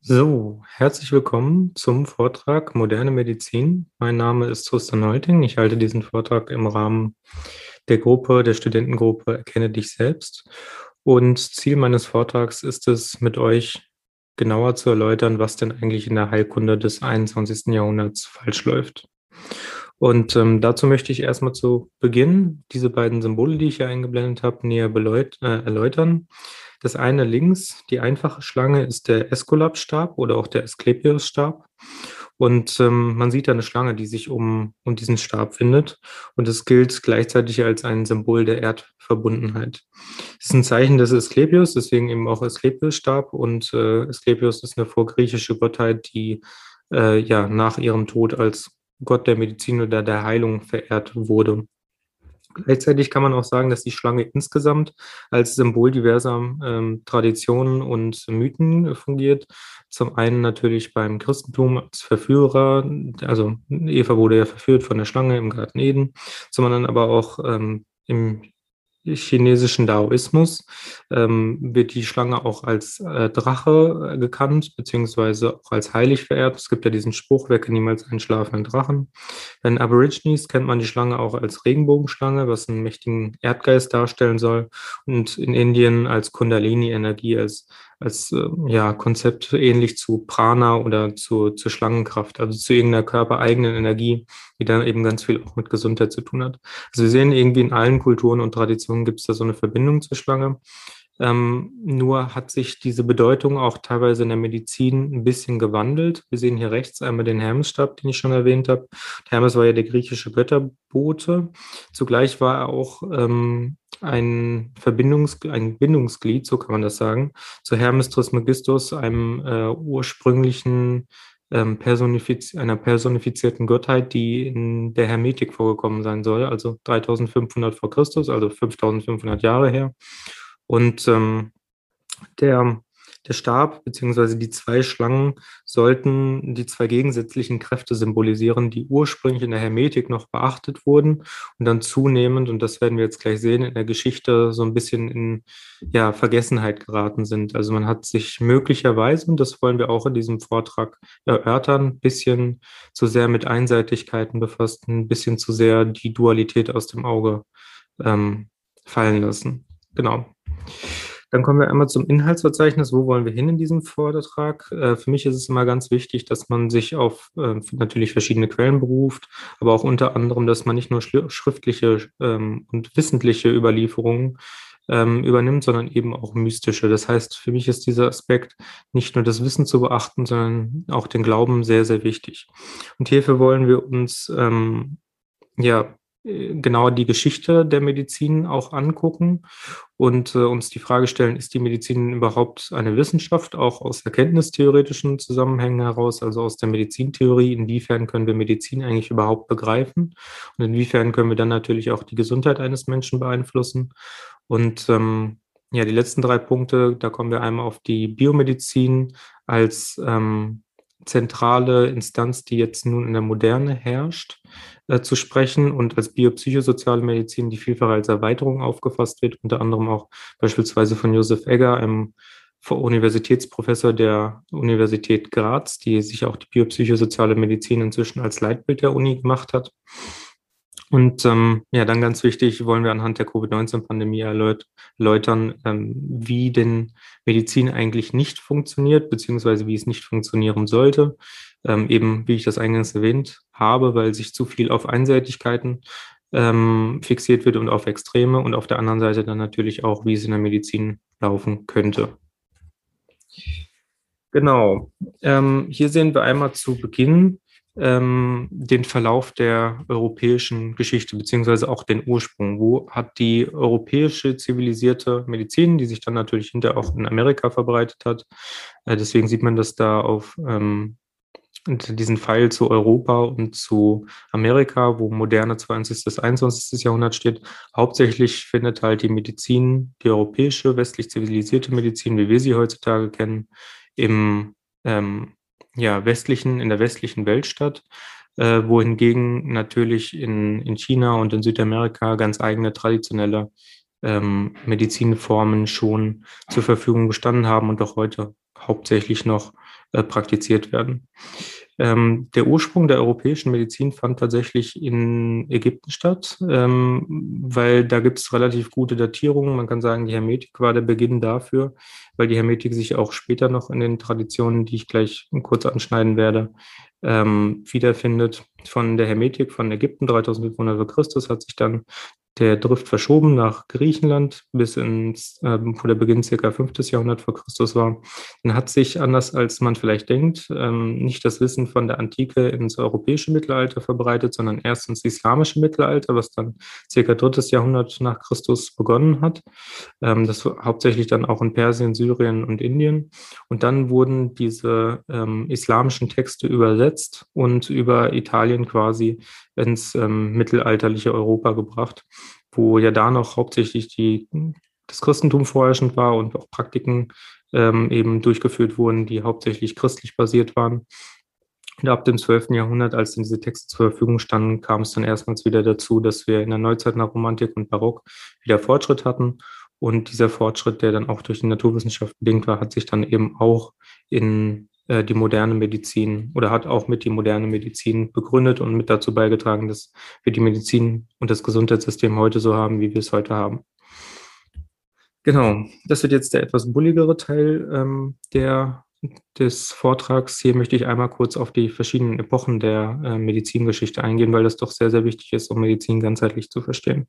So, herzlich willkommen zum Vortrag Moderne Medizin. Mein Name ist Tristan Neuting. Ich halte diesen Vortrag im Rahmen der Gruppe, der Studentengruppe Erkenne dich selbst. Und Ziel meines Vortrags ist es, mit euch genauer zu erläutern, was denn eigentlich in der Heilkunde des 21. Jahrhunderts falsch läuft. Und ähm, dazu möchte ich erstmal zu Beginn diese beiden Symbole, die ich hier eingeblendet habe, näher äh, erläutern. Das eine links, die einfache Schlange, ist der Esculap-Stab oder auch der Asklepios-Stab. Und ähm, man sieht da eine Schlange, die sich um, um diesen Stab findet. Und es gilt gleichzeitig als ein Symbol der Erdverbundenheit. Es ist ein Zeichen des Asklepios, deswegen eben auch Asklepios-Stab. Und äh, Asklepios ist eine vorgriechische Gottheit, die äh, ja nach ihrem Tod als Gott der Medizin oder der Heilung verehrt wurde. Gleichzeitig kann man auch sagen, dass die Schlange insgesamt als Symbol diverser ähm, Traditionen und Mythen fungiert. Zum einen natürlich beim Christentum als Verführer, also Eva wurde ja verführt von der Schlange im Garten Eden, zum anderen aber auch ähm, im chinesischen Daoismus ähm, wird die Schlange auch als äh, Drache äh, gekannt, beziehungsweise auch als heilig verehrt. Es gibt ja diesen Spruch, wecke niemals einen schlafenden Drachen. Bei den Aborigines kennt man die Schlange auch als Regenbogenschlange, was einen mächtigen Erdgeist darstellen soll. Und in Indien als Kundalini-Energie, als als äh, ja, Konzept ähnlich zu Prana oder zu, zur Schlangenkraft, also zu irgendeiner körpereigenen Energie, die dann eben ganz viel auch mit Gesundheit zu tun hat. Also wir sehen irgendwie in allen Kulturen und Traditionen gibt es da so eine Verbindung zur Schlange. Ähm, nur hat sich diese Bedeutung auch teilweise in der Medizin ein bisschen gewandelt. Wir sehen hier rechts einmal den Hermesstab, den ich schon erwähnt habe. Hermes war ja der griechische Götterbote. Zugleich war er auch ähm, ein Verbindungs ein Bindungsglied, so kann man das sagen, zu Hermes Trismegistus, einem äh, ursprünglichen ähm, personifiz einer personifizierten Gottheit, die in der Hermetik vorgekommen sein soll, also 3500 vor Christus, also 5500 Jahre her. Und ähm, der der Stab bzw. die zwei Schlangen sollten die zwei gegensätzlichen Kräfte symbolisieren, die ursprünglich in der Hermetik noch beachtet wurden und dann zunehmend, und das werden wir jetzt gleich sehen, in der Geschichte so ein bisschen in ja, Vergessenheit geraten sind. Also man hat sich möglicherweise, und das wollen wir auch in diesem Vortrag erörtern, ein bisschen zu sehr mit Einseitigkeiten befasst, ein bisschen zu sehr die Dualität aus dem Auge ähm, fallen lassen. Genau. Dann kommen wir einmal zum Inhaltsverzeichnis. Wo wollen wir hin in diesem Vortrag? Äh, für mich ist es immer ganz wichtig, dass man sich auf äh, natürlich verschiedene Quellen beruft, aber auch unter anderem, dass man nicht nur schriftliche ähm, und wissentliche Überlieferungen ähm, übernimmt, sondern eben auch mystische. Das heißt, für mich ist dieser Aspekt nicht nur das Wissen zu beachten, sondern auch den Glauben sehr, sehr wichtig. Und hierfür wollen wir uns ähm, ja genau die Geschichte der Medizin auch angucken und äh, uns die Frage stellen, ist die Medizin überhaupt eine Wissenschaft, auch aus erkenntnistheoretischen Zusammenhängen heraus, also aus der Medizintheorie, inwiefern können wir Medizin eigentlich überhaupt begreifen und inwiefern können wir dann natürlich auch die Gesundheit eines Menschen beeinflussen. Und ähm, ja, die letzten drei Punkte, da kommen wir einmal auf die Biomedizin als ähm, zentrale Instanz, die jetzt nun in der Moderne herrscht, äh, zu sprechen und als biopsychosoziale Medizin, die vielfach als Erweiterung aufgefasst wird, unter anderem auch beispielsweise von Josef Egger, einem Universitätsprofessor der Universität Graz, die sich auch die biopsychosoziale Medizin inzwischen als Leitbild der Uni gemacht hat. Und ähm, ja, dann ganz wichtig, wollen wir anhand der Covid-19-Pandemie erläutern, ähm, wie denn Medizin eigentlich nicht funktioniert, beziehungsweise wie es nicht funktionieren sollte. Ähm, eben, wie ich das eingangs erwähnt habe, weil sich zu viel auf Einseitigkeiten ähm, fixiert wird und auf Extreme und auf der anderen Seite dann natürlich auch, wie es in der Medizin laufen könnte. Genau. Ähm, hier sehen wir einmal zu Beginn ähm, den Verlauf der europäischen Geschichte, beziehungsweise auch den Ursprung. Wo hat die europäische zivilisierte Medizin, die sich dann natürlich hinterher auch in Amerika verbreitet hat, äh, deswegen sieht man das da auf ähm, diesen Pfeil zu Europa und zu Amerika, wo moderne 20. bis 21. Jahrhundert steht. Hauptsächlich findet halt die Medizin, die europäische, westlich zivilisierte Medizin, wie wir sie heutzutage kennen, im ähm, ja, westlichen, in der westlichen Welt statt, äh, wohingegen natürlich in, in China und in Südamerika ganz eigene traditionelle ähm, Medizinformen schon zur Verfügung gestanden haben und auch heute hauptsächlich noch äh, praktiziert werden. Ähm, der Ursprung der europäischen Medizin fand tatsächlich in Ägypten statt, ähm, weil da gibt es relativ gute Datierungen. Man kann sagen, die Hermetik war der Beginn dafür, weil die Hermetik sich auch später noch in den Traditionen, die ich gleich kurz anschneiden werde, ähm, wiederfindet. Von der Hermetik von Ägypten 3500 vor Christus hat sich dann der Drift verschoben nach Griechenland bis ins, äh, wo der Beginn circa 5. Jahrhundert vor Christus war. Dann hat sich, anders als man vielleicht denkt, ähm, nicht das Wissen von der Antike ins europäische Mittelalter verbreitet, sondern erst ins islamische Mittelalter, was dann circa 3. Jahrhundert nach Christus begonnen hat. Ähm, das hauptsächlich dann auch in Persien, Syrien und Indien. Und dann wurden diese ähm, islamischen Texte übersetzt und über Italien quasi ins ähm, mittelalterliche Europa gebracht, wo ja da noch hauptsächlich die, das Christentum vorherrschend war und auch Praktiken ähm, eben durchgeführt wurden, die hauptsächlich christlich basiert waren. Und ab dem 12. Jahrhundert, als dann diese Texte zur Verfügung standen, kam es dann erstmals wieder dazu, dass wir in der Neuzeit nach Romantik und Barock wieder Fortschritt hatten. Und dieser Fortschritt, der dann auch durch die Naturwissenschaft bedingt war, hat sich dann eben auch in äh, die moderne Medizin oder hat auch mit die moderne Medizin begründet und mit dazu beigetragen, dass wir die Medizin und das Gesundheitssystem heute so haben, wie wir es heute haben. Genau, das wird jetzt der etwas bulligere Teil ähm, der, des Vortrags. Hier möchte ich einmal kurz auf die verschiedenen Epochen der äh, Medizingeschichte eingehen, weil das doch sehr, sehr wichtig ist, um Medizin ganzheitlich zu verstehen.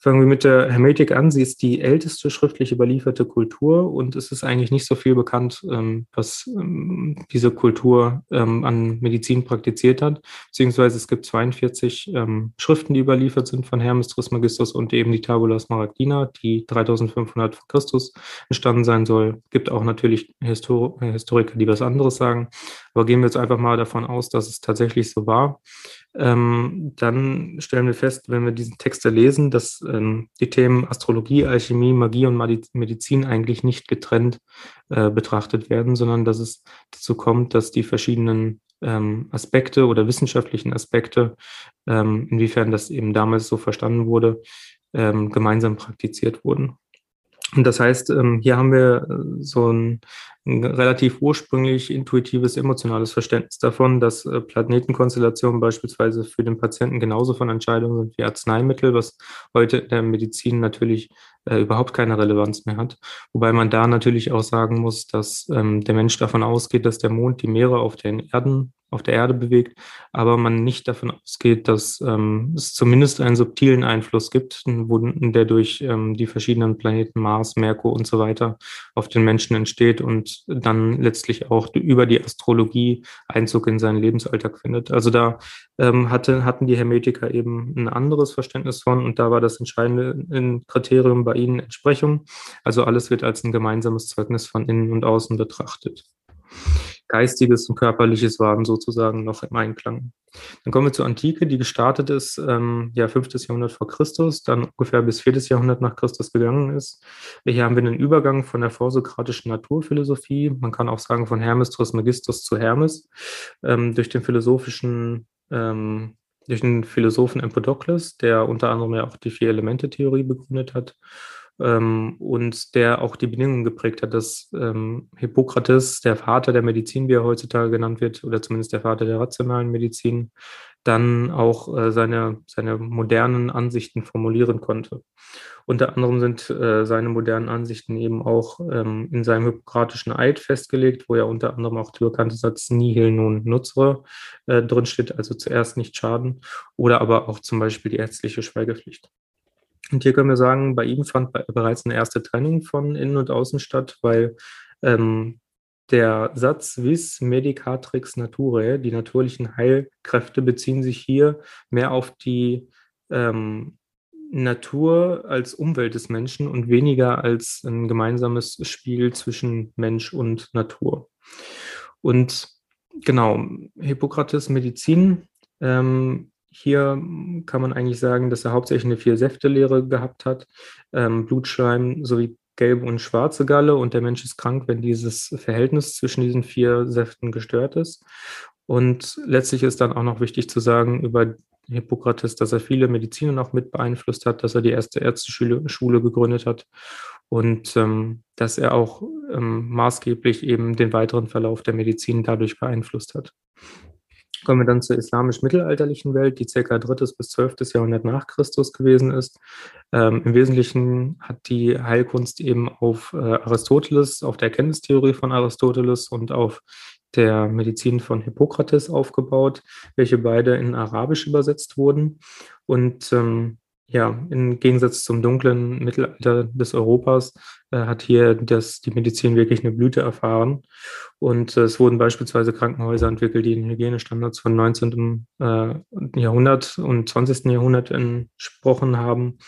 Fangen wir mit der Hermetik an. Sie ist die älteste schriftlich überlieferte Kultur und es ist eigentlich nicht so viel bekannt, ähm, was ähm, diese Kultur ähm, an Medizin praktiziert hat. Beziehungsweise es gibt 42 Schriften, die überliefert sind von Hermes Trismegistus und eben die Tabula Smaragdina, die 3500 vor Christus entstanden sein soll. Gibt auch natürlich Histor Historiker, die was anderes sagen. Aber gehen wir jetzt einfach mal davon aus, dass es tatsächlich so war ähm, dann stellen wir fest, wenn wir diesen Texte lesen, dass ähm, die Themen Astrologie, Alchemie, Magie und Medizin eigentlich nicht getrennt äh, betrachtet werden, sondern dass es dazu kommt, dass die verschiedenen ähm, Aspekte oder wissenschaftlichen Aspekte, ähm, inwiefern das eben damals so verstanden wurde, ähm, gemeinsam praktiziert wurden. Und das heißt, ähm, hier haben wir äh, so ein, ein, relativ ursprünglich intuitives, emotionales Verständnis davon, dass äh, Planetenkonstellationen beispielsweise für den Patienten genauso von Entscheidungen sind wie Arzneimittel, was heute in der Medizin natürlich äh, überhaupt keine Relevanz mehr hat. Wobei man da natürlich auch sagen muss, dass ähm, der Mensch davon ausgeht, dass der Mond die Meere auf den Erden auf der Erde bewegt, aber man nicht davon ausgeht, dass ähm, es zumindest einen subtilen Einfluss gibt, der durch ähm, die verschiedenen Planeten Mars, Merkur und so weiter auf den Menschen entsteht und dann letztlich auch über die Astrologie Einzug in seinen Lebensalltag findet. Also da ähm, hatte, hatten die Hermetiker eben ein anderes Verständnis von und da war das entscheidende Kriterium bei ihnen Entsprechung. Also alles wird als ein gemeinsames Zeugnis von innen und außen betrachtet. Geistiges und Körperliches waren sozusagen noch im Einklang. Dann kommen wir zur Antike, die gestartet ist, ähm, ja, 5. Jahrhundert vor Christus, dann ungefähr bis 4. Jahrhundert nach Christus gegangen ist. Hier haben wir einen Übergang von der vorsokratischen Naturphilosophie, man kann auch sagen von Hermes Trismegistus zu Hermes, ähm, durch den philosophischen ähm, durch den Philosophen Empedokles, der unter anderem ja auch die Vier-Elemente-Theorie begründet hat ähm, und der auch die Bedingungen geprägt hat, dass ähm, Hippokrates, der Vater der Medizin, wie er heutzutage genannt wird, oder zumindest der Vater der rationalen Medizin, dann auch äh, seine, seine modernen Ansichten formulieren konnte. Unter anderem sind äh, seine modernen Ansichten eben auch ähm, in seinem hippokratischen Eid festgelegt, wo ja unter anderem auch der bekannte Satz Nihil non nutzere äh, drinsteht, also zuerst nicht schaden, oder aber auch zum Beispiel die ärztliche Schweigepflicht. Und hier können wir sagen, bei ihm fand bereits eine erste Trennung von Innen und Außen statt, weil ähm, der Satz vis medicatrix naturae, die natürlichen Heilkräfte beziehen sich hier mehr auf die ähm, Natur als Umwelt des Menschen und weniger als ein gemeinsames Spiel zwischen Mensch und Natur. Und genau, Hippokrates Medizin ähm, hier kann man eigentlich sagen, dass er hauptsächlich eine Vier-Säfte-Lehre gehabt hat. Ähm, Blutschleim sowie gelbe und schwarze Galle und der Mensch ist krank, wenn dieses Verhältnis zwischen diesen vier Säften gestört ist. Und letztlich ist dann auch noch wichtig zu sagen, über Hippokrates, dass er viele Mediziner noch mit beeinflusst hat, dass er die erste Ärzteschule Schule gegründet hat und ähm, dass er auch ähm, maßgeblich eben den weiteren Verlauf der Medizin dadurch beeinflusst hat. Kommen wir dann zur islamisch-mittelalterlichen Welt, die ca. 3. bis 12. Jahrhundert nach Christus gewesen ist. Ähm, Im Wesentlichen hat die Heilkunst eben auf äh, Aristoteles, auf der Erkenntnistheorie von Aristoteles und auf der Medizin von Hippokrates aufgebaut, welche beide in Arabisch übersetzt wurden. Und ähm, ja, im Gegensatz zum dunklen Mittelalter des Europas äh, hat hier das, die Medizin wirklich eine Blüte erfahren. Und äh, es wurden beispielsweise Krankenhäuser entwickelt, die den Hygienestandards von 19. Äh, Jahrhundert und 20. Jahrhundert entsprochen haben.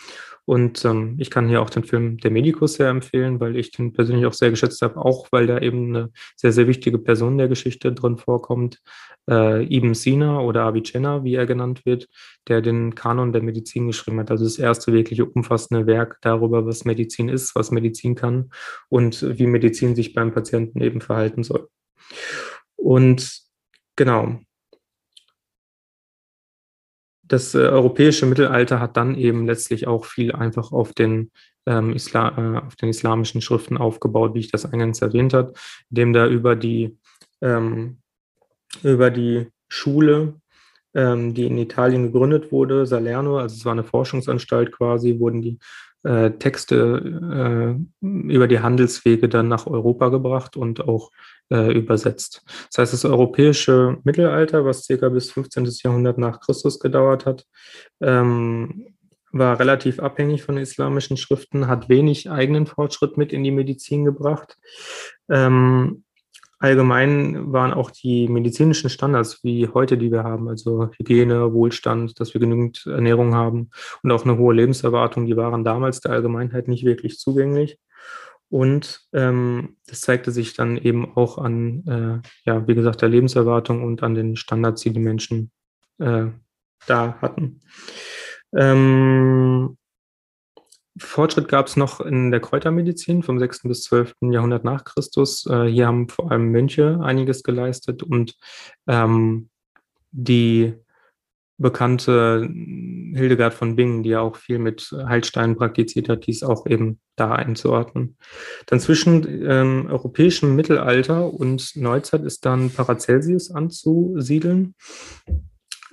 Und ähm, ich kann hier auch den Film Der Medikus sehr empfehlen, weil ich den persönlich auch sehr geschätzt habe, auch weil da eben eine sehr, sehr wichtige Person der Geschichte drin vorkommt. Äh, Ibn Sina oder Avicenna, wie er genannt wird, der den Kanon der Medizin geschrieben hat. Also das erste wirklich umfassende Werk darüber, was Medizin ist, was Medizin kann und wie Medizin sich beim Patienten eben verhalten soll. Und genau, das äh, europäische Mittelalter hat dann eben letztlich auch viel einfach auf den, ähm, Islam, äh, auf den islamischen Schriften aufgebaut, wie ich das eingangs erwähnt habe, indem da über die, ähm, über die Schule, ähm, die in Italien gegründet wurde, Salerno, also es war eine Forschungsanstalt quasi, wurden die äh, Texte äh, über die Handelswege dann nach Europa gebracht und auch äh, übersetzt. Das heißt, das europäische Mittelalter, was circa bis 15. Jahrhundert nach Christus gedauert hat, ähm, war relativ abhängig von islamischen Schriften, hat wenig eigenen Fortschritt mit in die Medizin gebracht. Ähm, allgemein waren auch die medizinischen Standards wie heute, die wir haben, also Hygiene, Wohlstand, dass wir genügend Ernährung haben und auch eine hohe Lebenserwartung, die waren damals der Allgemeinheit nicht wirklich zugänglich. Und ähm, das zeigte sich dann eben auch an, äh, ja, wie gesagt, der Lebenserwartung und an den Standards, die die Menschen äh, da hatten. Ähm, Fortschritt gab es noch in der Kräutermedizin vom 6. bis 12. Jahrhundert nach Christus. Äh, hier haben vor allem Mönche einiges geleistet und ähm, die bekannte Hildegard von Bingen, die ja auch viel mit Heilsteinen praktiziert hat, dies auch eben da einzuordnen. Dann zwischen ähm, europäischem Mittelalter und Neuzeit ist dann Paracelsius anzusiedeln.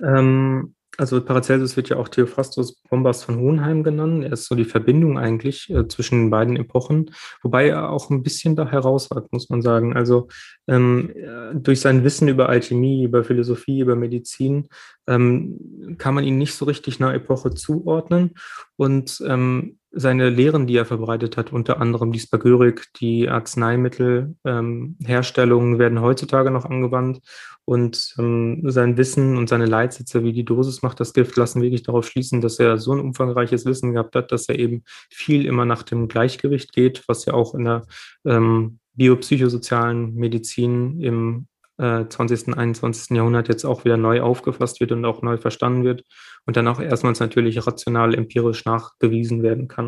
Ähm, also Paracelsus wird ja auch Theophrastus Bombas von Hohenheim genannt. Er ist so die Verbindung eigentlich äh, zwischen den beiden Epochen, wobei er auch ein bisschen da herausragt, muss man sagen. Also ähm, äh, durch sein Wissen über Alchemie, über Philosophie, über Medizin ähm, kann man ihn nicht so richtig einer Epoche zuordnen. Und ähm, seine Lehren, die er verbreitet hat, unter anderem die Spagyrik, die Arzneimittelherstellungen ähm, werden heutzutage noch angewandt. Und ähm, sein Wissen und seine Leitsätze, wie die Dosis macht das Gift, lassen wirklich darauf schließen, dass er so ein umfangreiches Wissen gehabt hat, dass er eben viel immer nach dem Gleichgewicht geht, was ja auch in der ähm, biopsychosozialen Medizin im äh, 20., 21. Jahrhundert jetzt auch wieder neu aufgefasst wird und auch neu verstanden wird und dann auch erstmals natürlich rational empirisch nachgewiesen werden kann.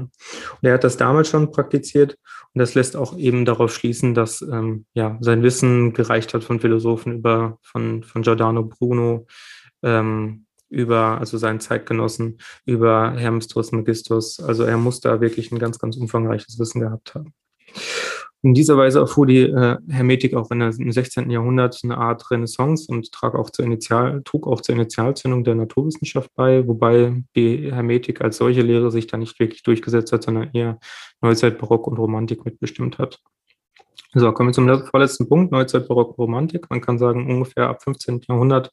Und er hat das damals schon praktiziert und das lässt auch eben darauf schließen, dass ähm, ja, sein Wissen gereicht hat von Philosophen über, von, von Giordano Bruno, ähm, über, also seinen Zeitgenossen, über Hermes Trismegistus. Also er muss da wirklich ein ganz, ganz umfangreiches Wissen gehabt haben. In dieser Weise erfuhr die äh, Hermetik auch in der, im 16. Jahrhundert eine Art Renaissance und trug auch, zur Initial, trug auch zur Initialzündung der Naturwissenschaft bei, wobei die Hermetik als solche Lehre sich da nicht wirklich durchgesetzt hat, sondern eher Neuzeit, Barock und Romantik mitbestimmt hat. So, kommen wir zum vorletzten Punkt, Neuzeit, Barock, Romantik. Man kann sagen, ungefähr ab 15. Jahrhundert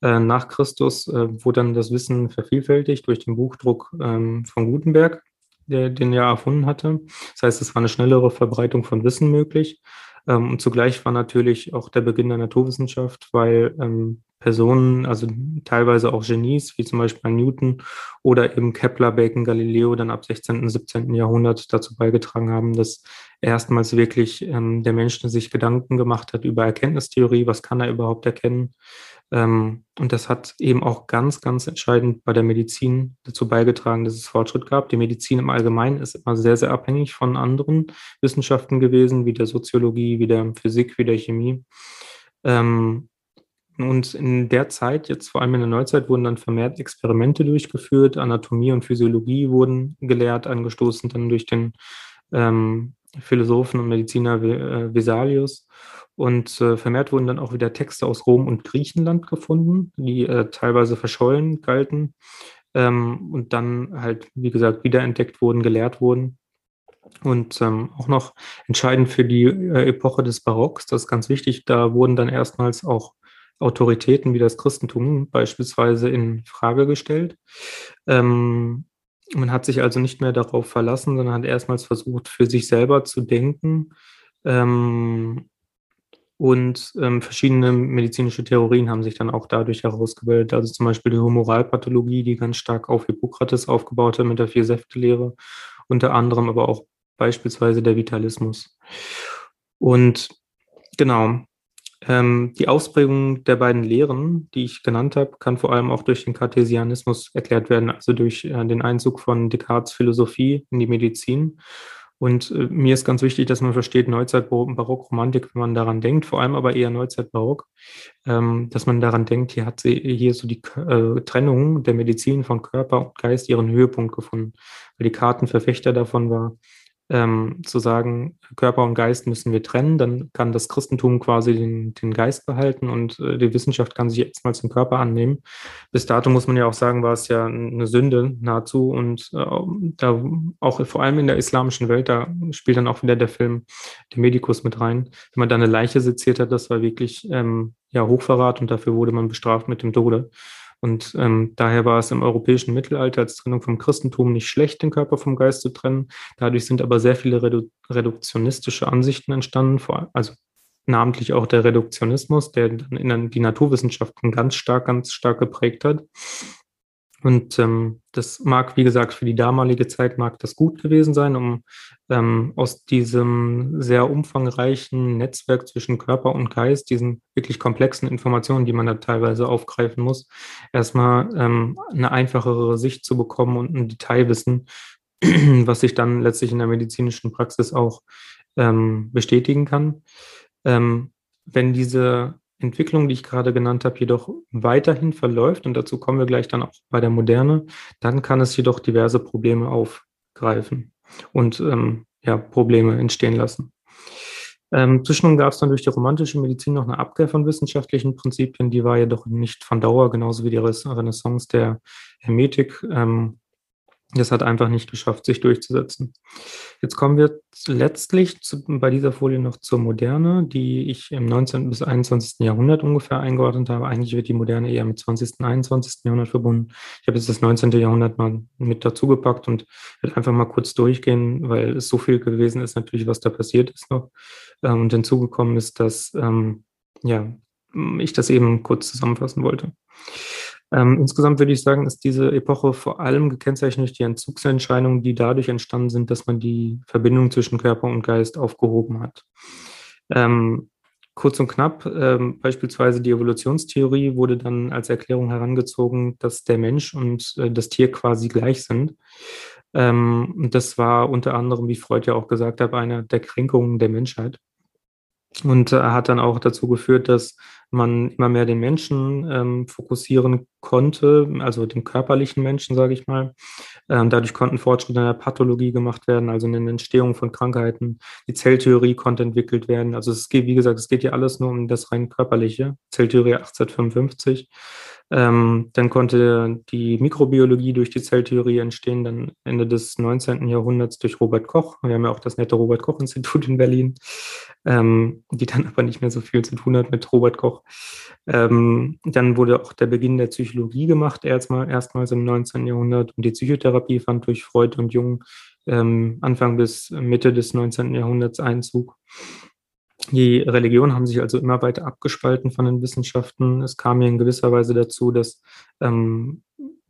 äh, nach Christus äh, wurde dann das Wissen vervielfältigt durch den Buchdruck ähm, von Gutenberg der den er erfunden hatte. Das heißt, es war eine schnellere Verbreitung von Wissen möglich. Ähm, und zugleich war natürlich auch der Beginn der Naturwissenschaft, weil ähm, Personen, also teilweise auch Genies, wie zum Beispiel Newton oder eben Kepler, Bacon, Galileo, dann ab 16. und 17. Jahrhundert dazu beigetragen haben, dass erstmals wirklich ähm, der Mensch sich Gedanken gemacht hat über Erkenntnistheorie, was kann er überhaupt erkennen, ähm, und das hat eben auch ganz, ganz entscheidend bei der Medizin dazu beigetragen, dass es Fortschritt gab. Die Medizin im Allgemeinen ist immer sehr, sehr abhängig von anderen Wissenschaften gewesen, wie der Soziologie, wie der Physik, wie der Chemie. Ähm, und in der Zeit, jetzt vor allem in der Neuzeit, wurden dann vermehrt Experimente durchgeführt, Anatomie und Physiologie wurden gelehrt, angestoßen dann durch den ähm, Philosophen und Mediziner äh, Vesalius. Und äh, vermehrt wurden dann auch wieder Texte aus Rom und Griechenland gefunden, die äh, teilweise verschollen galten ähm, und dann halt, wie gesagt, wiederentdeckt wurden, gelehrt wurden. Und ähm, auch noch entscheidend für die äh, Epoche des Barocks, das ist ganz wichtig, da wurden dann erstmals auch Autoritäten wie das Christentum beispielsweise in Frage gestellt. Ähm, man hat sich also nicht mehr darauf verlassen, sondern hat erstmals versucht, für sich selber zu denken. Ähm, und ähm, verschiedene medizinische Theorien haben sich dann auch dadurch herausgebildet. Also zum Beispiel die Humoralpathologie, die ganz stark auf Hippokrates aufgebaut hat mit der Vier-Säfte-Lehre, unter anderem aber auch beispielsweise der Vitalismus. Und genau, ähm, die Ausprägung der beiden Lehren, die ich genannt habe, kann vor allem auch durch den Cartesianismus erklärt werden, also durch äh, den Einzug von Descartes Philosophie in die Medizin. Und äh, mir ist ganz wichtig, dass man versteht, Neuzeit, Barock, Romantik, wenn man daran denkt, vor allem aber eher Neuzeit, Barock, ähm, dass man daran denkt, hier hat sie hier so die äh, Trennung der Medizin von Körper und Geist ihren Höhepunkt gefunden, weil die Kartenverfechter davon war, ähm, zu sagen, Körper und Geist müssen wir trennen, dann kann das Christentum quasi den, den Geist behalten und äh, die Wissenschaft kann sich erstmals den Körper annehmen. Bis dato muss man ja auch sagen, war es ja eine Sünde nahezu und äh, da auch vor allem in der islamischen Welt, da spielt dann auch wieder der Film Der Medikus mit rein. Wenn man da eine Leiche seziert hat, das war wirklich ähm, ja Hochverrat und dafür wurde man bestraft mit dem Tode. Und ähm, daher war es im europäischen Mittelalter als Trennung vom Christentum nicht schlecht, den Körper vom Geist zu trennen. Dadurch sind aber sehr viele redu reduktionistische Ansichten entstanden, vor, also namentlich auch der Reduktionismus, der dann in die Naturwissenschaften ganz stark, ganz stark geprägt hat. Und ähm, das mag, wie gesagt, für die damalige Zeit mag das gut gewesen sein, um ähm, aus diesem sehr umfangreichen Netzwerk zwischen Körper und Geist, diesen wirklich komplexen Informationen, die man da teilweise aufgreifen muss, erstmal ähm, eine einfachere Sicht zu bekommen und ein Detailwissen, was sich dann letztlich in der medizinischen Praxis auch ähm, bestätigen kann. Ähm, wenn diese Entwicklung, die ich gerade genannt habe, jedoch weiterhin verläuft, und dazu kommen wir gleich dann auch bei der Moderne, dann kann es jedoch diverse Probleme aufgreifen und ähm, ja, Probleme entstehen lassen. Ähm, zwischendurch gab es dann durch die romantische Medizin noch eine Abkehr von wissenschaftlichen Prinzipien, die war jedoch nicht von Dauer, genauso wie die Renaissance der Hermetik. Ähm, das hat einfach nicht geschafft, sich durchzusetzen. Jetzt kommen wir letztlich zu, bei dieser Folie noch zur Moderne, die ich im 19. bis 21. Jahrhundert ungefähr eingeordnet habe. Eigentlich wird die Moderne eher mit 20. und 21. Jahrhundert verbunden. Ich habe jetzt das 19. Jahrhundert mal mit dazugepackt und werde einfach mal kurz durchgehen, weil es so viel gewesen ist, natürlich, was da passiert ist noch. Ähm, und hinzugekommen ist, dass ähm, ja, ich das eben kurz zusammenfassen wollte. Ähm, insgesamt würde ich sagen, ist diese Epoche vor allem gekennzeichnet durch die Entzugsentscheidungen, die dadurch entstanden sind, dass man die Verbindung zwischen Körper und Geist aufgehoben hat. Ähm, kurz und knapp, ähm, beispielsweise die Evolutionstheorie wurde dann als Erklärung herangezogen, dass der Mensch und äh, das Tier quasi gleich sind. Ähm, das war unter anderem, wie Freud ja auch gesagt hat, eine der Kränkungen der Menschheit. Und er hat dann auch dazu geführt, dass man immer mehr den Menschen ähm, fokussieren konnte, also den körperlichen Menschen, sage ich mal. Ähm, dadurch konnten Fortschritte in der Pathologie gemacht werden, also in der Entstehung von Krankheiten. Die Zelltheorie konnte entwickelt werden. Also es geht, wie gesagt, es geht ja alles nur um das rein körperliche. Zelltheorie 1855. Ähm, dann konnte die Mikrobiologie durch die Zelltheorie entstehen, dann Ende des 19. Jahrhunderts durch Robert Koch. Wir haben ja auch das nette Robert Koch-Institut in Berlin, ähm, die dann aber nicht mehr so viel zu tun hat mit Robert Koch. Ähm, dann wurde auch der Beginn der Psychologie gemacht, erstmal, erstmals im 19. Jahrhundert. Und die Psychotherapie fand durch Freud und Jung ähm, Anfang bis Mitte des 19. Jahrhunderts Einzug. Die Religionen haben sich also immer weiter abgespalten von den Wissenschaften. Es kam ja in gewisser Weise dazu, dass ähm,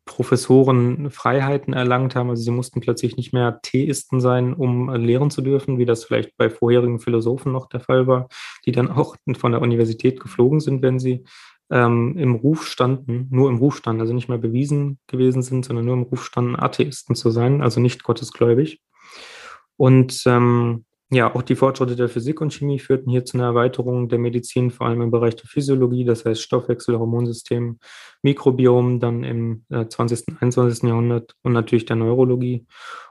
Professoren Freiheiten erlangt haben. Also sie mussten plötzlich nicht mehr Theisten sein, um lehren zu dürfen, wie das vielleicht bei vorherigen Philosophen noch der Fall war, die dann auch von der Universität geflogen sind, wenn sie ähm, im Ruf standen, nur im Ruf standen, also nicht mehr bewiesen gewesen sind, sondern nur im Ruf standen, Atheisten zu sein, also nicht gottesgläubig. Und ähm, ja, auch die Fortschritte der Physik und Chemie führten hier zu einer Erweiterung der Medizin, vor allem im Bereich der Physiologie, das heißt Stoffwechsel, Hormonsystem, Mikrobiom, dann im 20. und 21. Jahrhundert und natürlich der Neurologie.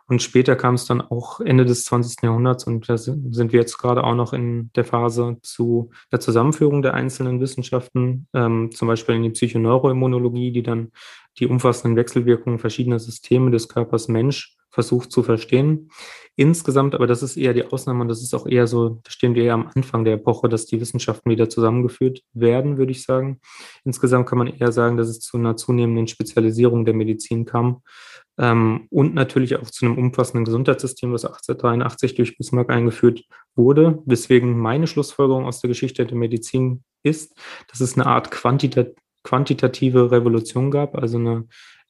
Und später kam es dann auch Ende des 20. Jahrhunderts und da sind wir jetzt gerade auch noch in der Phase zu der Zusammenführung der einzelnen Wissenschaften, ähm, zum Beispiel in die Psychoneuroimmunologie, die dann die umfassenden Wechselwirkungen verschiedener Systeme des Körpers Mensch versucht zu verstehen. Insgesamt, aber das ist eher die Ausnahme und das ist auch eher so, da stehen wir eher am Anfang der Epoche, dass die Wissenschaften wieder zusammengeführt werden, würde ich sagen. Insgesamt kann man eher sagen, dass es zu einer zunehmenden Spezialisierung der Medizin kam ähm, und natürlich auch zu einem umfassenden Gesundheitssystem, was 1883 durch Bismarck eingeführt wurde. Weswegen meine Schlussfolgerung aus der Geschichte der Medizin ist, dass es eine Art quantita quantitative Revolution gab, also eine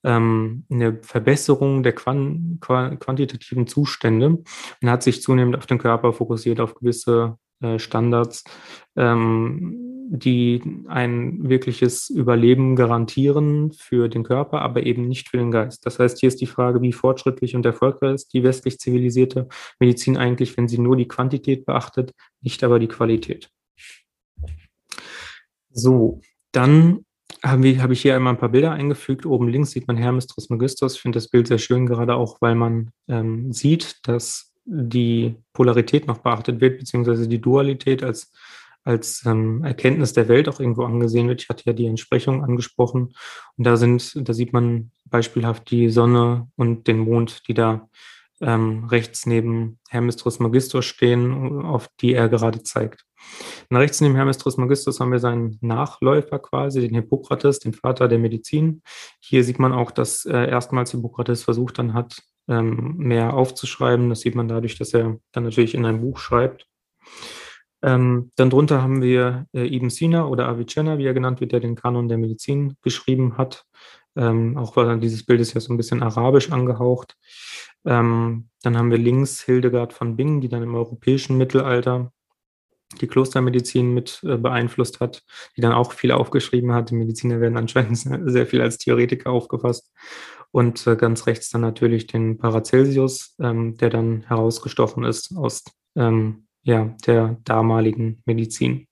ähm, eine Verbesserung der Quant quantitativen Zustände und hat sich zunehmend auf den Körper fokussiert, auf gewisse äh, Standards, ähm, die ein wirkliches Überleben garantieren für den Körper, aber eben nicht für den Geist. Das heißt, hier ist die Frage, wie fortschrittlich und erfolgreich ist die westlich zivilisierte Medizin eigentlich, wenn sie nur die Quantität beachtet, nicht aber die Qualität. So, dann habe hab ich hier einmal ein paar Bilder eingefügt. Oben links sieht man Hermes Trismegistus. Ich finde das Bild sehr schön, gerade auch, weil man ähm, sieht, dass die Polarität noch beachtet wird, beziehungsweise die Dualität als, als ähm, Erkenntnis der Welt auch irgendwo angesehen wird. Ich hatte ja die Entsprechung angesprochen. Und da sind, da sieht man beispielhaft die Sonne und den Mond, die da ähm, rechts neben Hermes Trismegistus stehen, auf die er gerade zeigt. Und rechts neben Hermes Trismegistus haben wir seinen Nachläufer quasi, den Hippokrates, den Vater der Medizin. Hier sieht man auch, dass äh, erstmals Hippokrates versucht dann hat, ähm, mehr aufzuschreiben. Das sieht man dadurch, dass er dann natürlich in ein Buch schreibt. Ähm, dann drunter haben wir äh, Ibn Sina oder Avicenna, wie er genannt wird, der den Kanon der Medizin geschrieben hat. Ähm, auch weil dieses Bild ist ja so ein bisschen arabisch angehaucht. Ähm, dann haben wir links Hildegard von Bingen, die dann im europäischen Mittelalter die Klostermedizin mit äh, beeinflusst hat, die dann auch viel aufgeschrieben hat. Die Mediziner werden anscheinend sehr viel als Theoretiker aufgefasst. Und äh, ganz rechts dann natürlich den Paracelsius, ähm, der dann herausgestochen ist aus ähm, ja, der damaligen Medizin.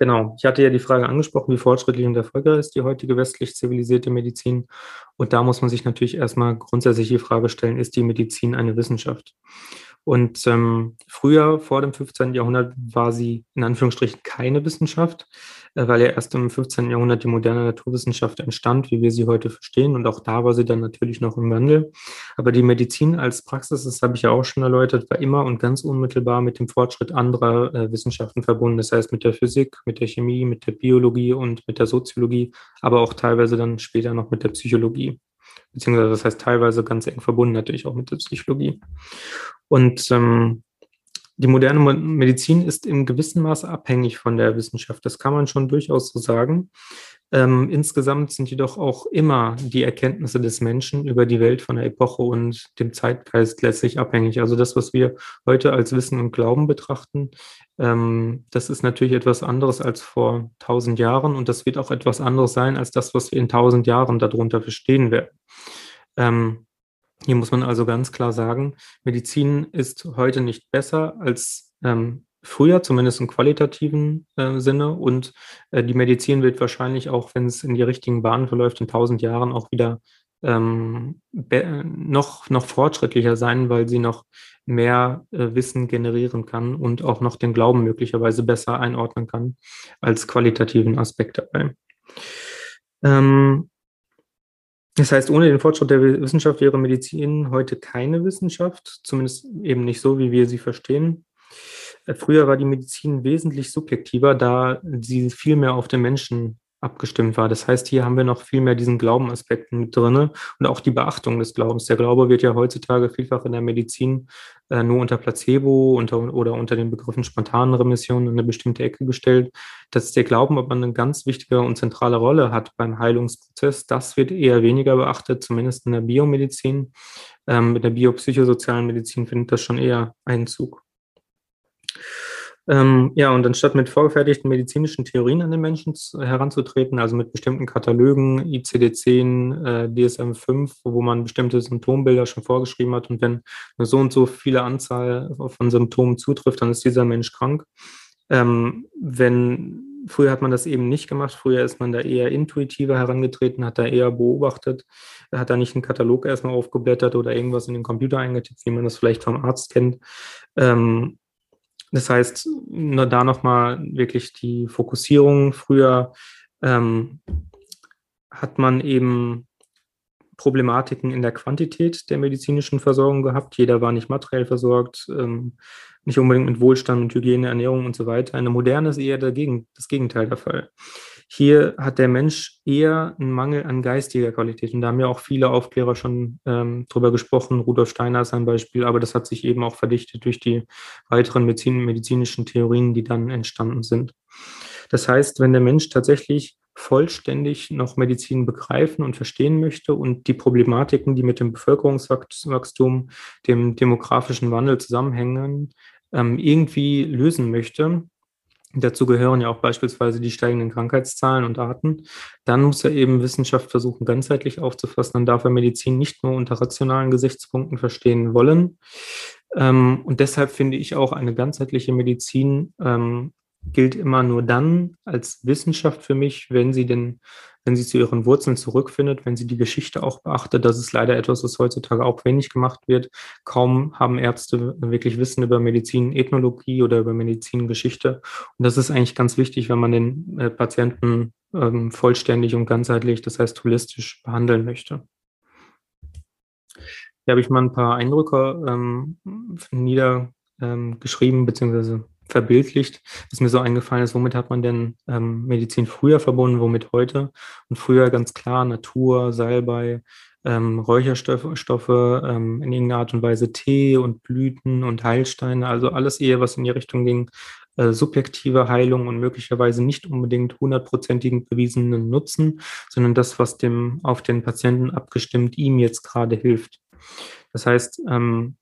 Genau, ich hatte ja die Frage angesprochen, wie fortschrittlich und erfolgreich ist die heutige westlich zivilisierte Medizin. Und da muss man sich natürlich erstmal grundsätzlich die Frage stellen, ist die Medizin eine Wissenschaft? Und ähm, früher, vor dem 15. Jahrhundert, war sie in Anführungsstrichen keine Wissenschaft, weil ja erst im 15. Jahrhundert die moderne Naturwissenschaft entstand, wie wir sie heute verstehen. Und auch da war sie dann natürlich noch im Wandel. Aber die Medizin als Praxis, das habe ich ja auch schon erläutert, war immer und ganz unmittelbar mit dem Fortschritt anderer äh, Wissenschaften verbunden. Das heißt mit der Physik, mit der Chemie, mit der Biologie und mit der Soziologie, aber auch teilweise dann später noch mit der Psychologie beziehungsweise das heißt teilweise ganz eng verbunden natürlich auch mit der Psychologie. Und ähm, die moderne Medizin ist in gewissem Maße abhängig von der Wissenschaft. Das kann man schon durchaus so sagen. Ähm, insgesamt sind jedoch auch immer die Erkenntnisse des Menschen über die Welt von der Epoche und dem Zeitgeist letztlich abhängig. Also das, was wir heute als Wissen und Glauben betrachten, ähm, das ist natürlich etwas anderes als vor tausend Jahren und das wird auch etwas anderes sein als das, was wir in tausend Jahren darunter verstehen werden. Ähm, hier muss man also ganz klar sagen, Medizin ist heute nicht besser als ähm, früher, zumindest im qualitativen äh, Sinne. Und äh, die Medizin wird wahrscheinlich auch, wenn es in die richtigen Bahnen verläuft, in tausend Jahren auch wieder ähm, noch, noch fortschrittlicher sein, weil sie noch mehr äh, Wissen generieren kann und auch noch den Glauben möglicherweise besser einordnen kann als qualitativen Aspekt dabei. Ähm, das heißt, ohne den Fortschritt der Wissenschaft wäre Medizin heute keine Wissenschaft, zumindest eben nicht so, wie wir sie verstehen. Äh, früher war die Medizin wesentlich subjektiver, da sie viel mehr auf den Menschen abgestimmt war. Das heißt, hier haben wir noch viel mehr diesen Glaubenaspekt mit drin und auch die Beachtung des Glaubens. Der Glaube wird ja heutzutage vielfach in der Medizin äh, nur unter Placebo unter, oder unter den Begriffen spontanen Remission in eine bestimmte Ecke gestellt. Dass der Glauben aber eine ganz wichtige und zentrale Rolle hat beim Heilungsprozess, das wird eher weniger beachtet, zumindest in der Biomedizin. Ähm, mit der biopsychosozialen Medizin findet das schon eher Einzug. Ähm, ja, und anstatt mit vorgefertigten medizinischen Theorien an den Menschen heranzutreten, also mit bestimmten Katalogen, ICD-10, äh, DSM-5, wo man bestimmte Symptombilder schon vorgeschrieben hat und wenn eine so und so viele Anzahl von Symptomen zutrifft, dann ist dieser Mensch krank. Ähm, wenn Früher hat man das eben nicht gemacht. Früher ist man da eher intuitiver herangetreten, hat da eher beobachtet, hat da nicht einen Katalog erstmal aufgeblättert oder irgendwas in den Computer eingetippt, wie man das vielleicht vom Arzt kennt. Ähm, das heißt, nur da nochmal wirklich die Fokussierung. Früher ähm, hat man eben Problematiken in der Quantität der medizinischen Versorgung gehabt. Jeder war nicht materiell versorgt, ähm, nicht unbedingt mit Wohlstand und Hygiene, Ernährung und so weiter. Eine moderne ist eher dagegen, das Gegenteil der Fall. Hier hat der Mensch eher einen Mangel an geistiger Qualität. Und da haben ja auch viele Aufklärer schon ähm, drüber gesprochen. Rudolf Steiner ist ein Beispiel, aber das hat sich eben auch verdichtet durch die weiteren Medizin medizinischen Theorien, die dann entstanden sind. Das heißt, wenn der Mensch tatsächlich vollständig noch Medizin begreifen und verstehen möchte und die Problematiken, die mit dem Bevölkerungswachstum, dem demografischen Wandel zusammenhängen, ähm, irgendwie lösen möchte, dazu gehören ja auch beispielsweise die steigenden Krankheitszahlen und Arten, dann muss er eben Wissenschaft versuchen, ganzheitlich aufzufassen. Dann darf er Medizin nicht nur unter rationalen Gesichtspunkten verstehen wollen. Ähm, und deshalb finde ich auch eine ganzheitliche Medizin ähm, gilt immer nur dann als Wissenschaft für mich, wenn sie denn, wenn sie zu ihren Wurzeln zurückfindet, wenn sie die Geschichte auch beachtet. Das ist leider etwas, was heutzutage auch wenig gemacht wird. Kaum haben Ärzte wirklich Wissen über Medizin, Ethnologie oder über Medizingeschichte. Und das ist eigentlich ganz wichtig, wenn man den äh, Patienten ähm, vollständig und ganzheitlich, das heißt holistisch behandeln möchte. Hier habe ich mal ein paar Eindrücke ähm, niedergeschrieben, ähm, beziehungsweise verbildlicht, was mir so eingefallen ist, womit hat man denn ähm, Medizin früher verbunden, womit heute? Und früher ganz klar Natur, Salbei, ähm, Räucherstoffe, Stoffe, ähm, in irgendeiner Art und Weise Tee und Blüten und Heilsteine, also alles eher, was in die Richtung ging, äh, subjektive Heilung und möglicherweise nicht unbedingt hundertprozentigen bewiesenen Nutzen, sondern das, was dem auf den Patienten abgestimmt ihm jetzt gerade hilft. Das heißt, ähm,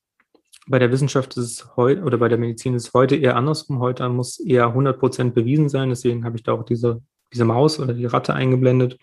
bei der Wissenschaft ist es heute oder bei der Medizin ist es heute eher andersrum. Heute muss eher 100 Prozent bewiesen sein. Deswegen habe ich da auch diese, diese Maus oder die Ratte eingeblendet.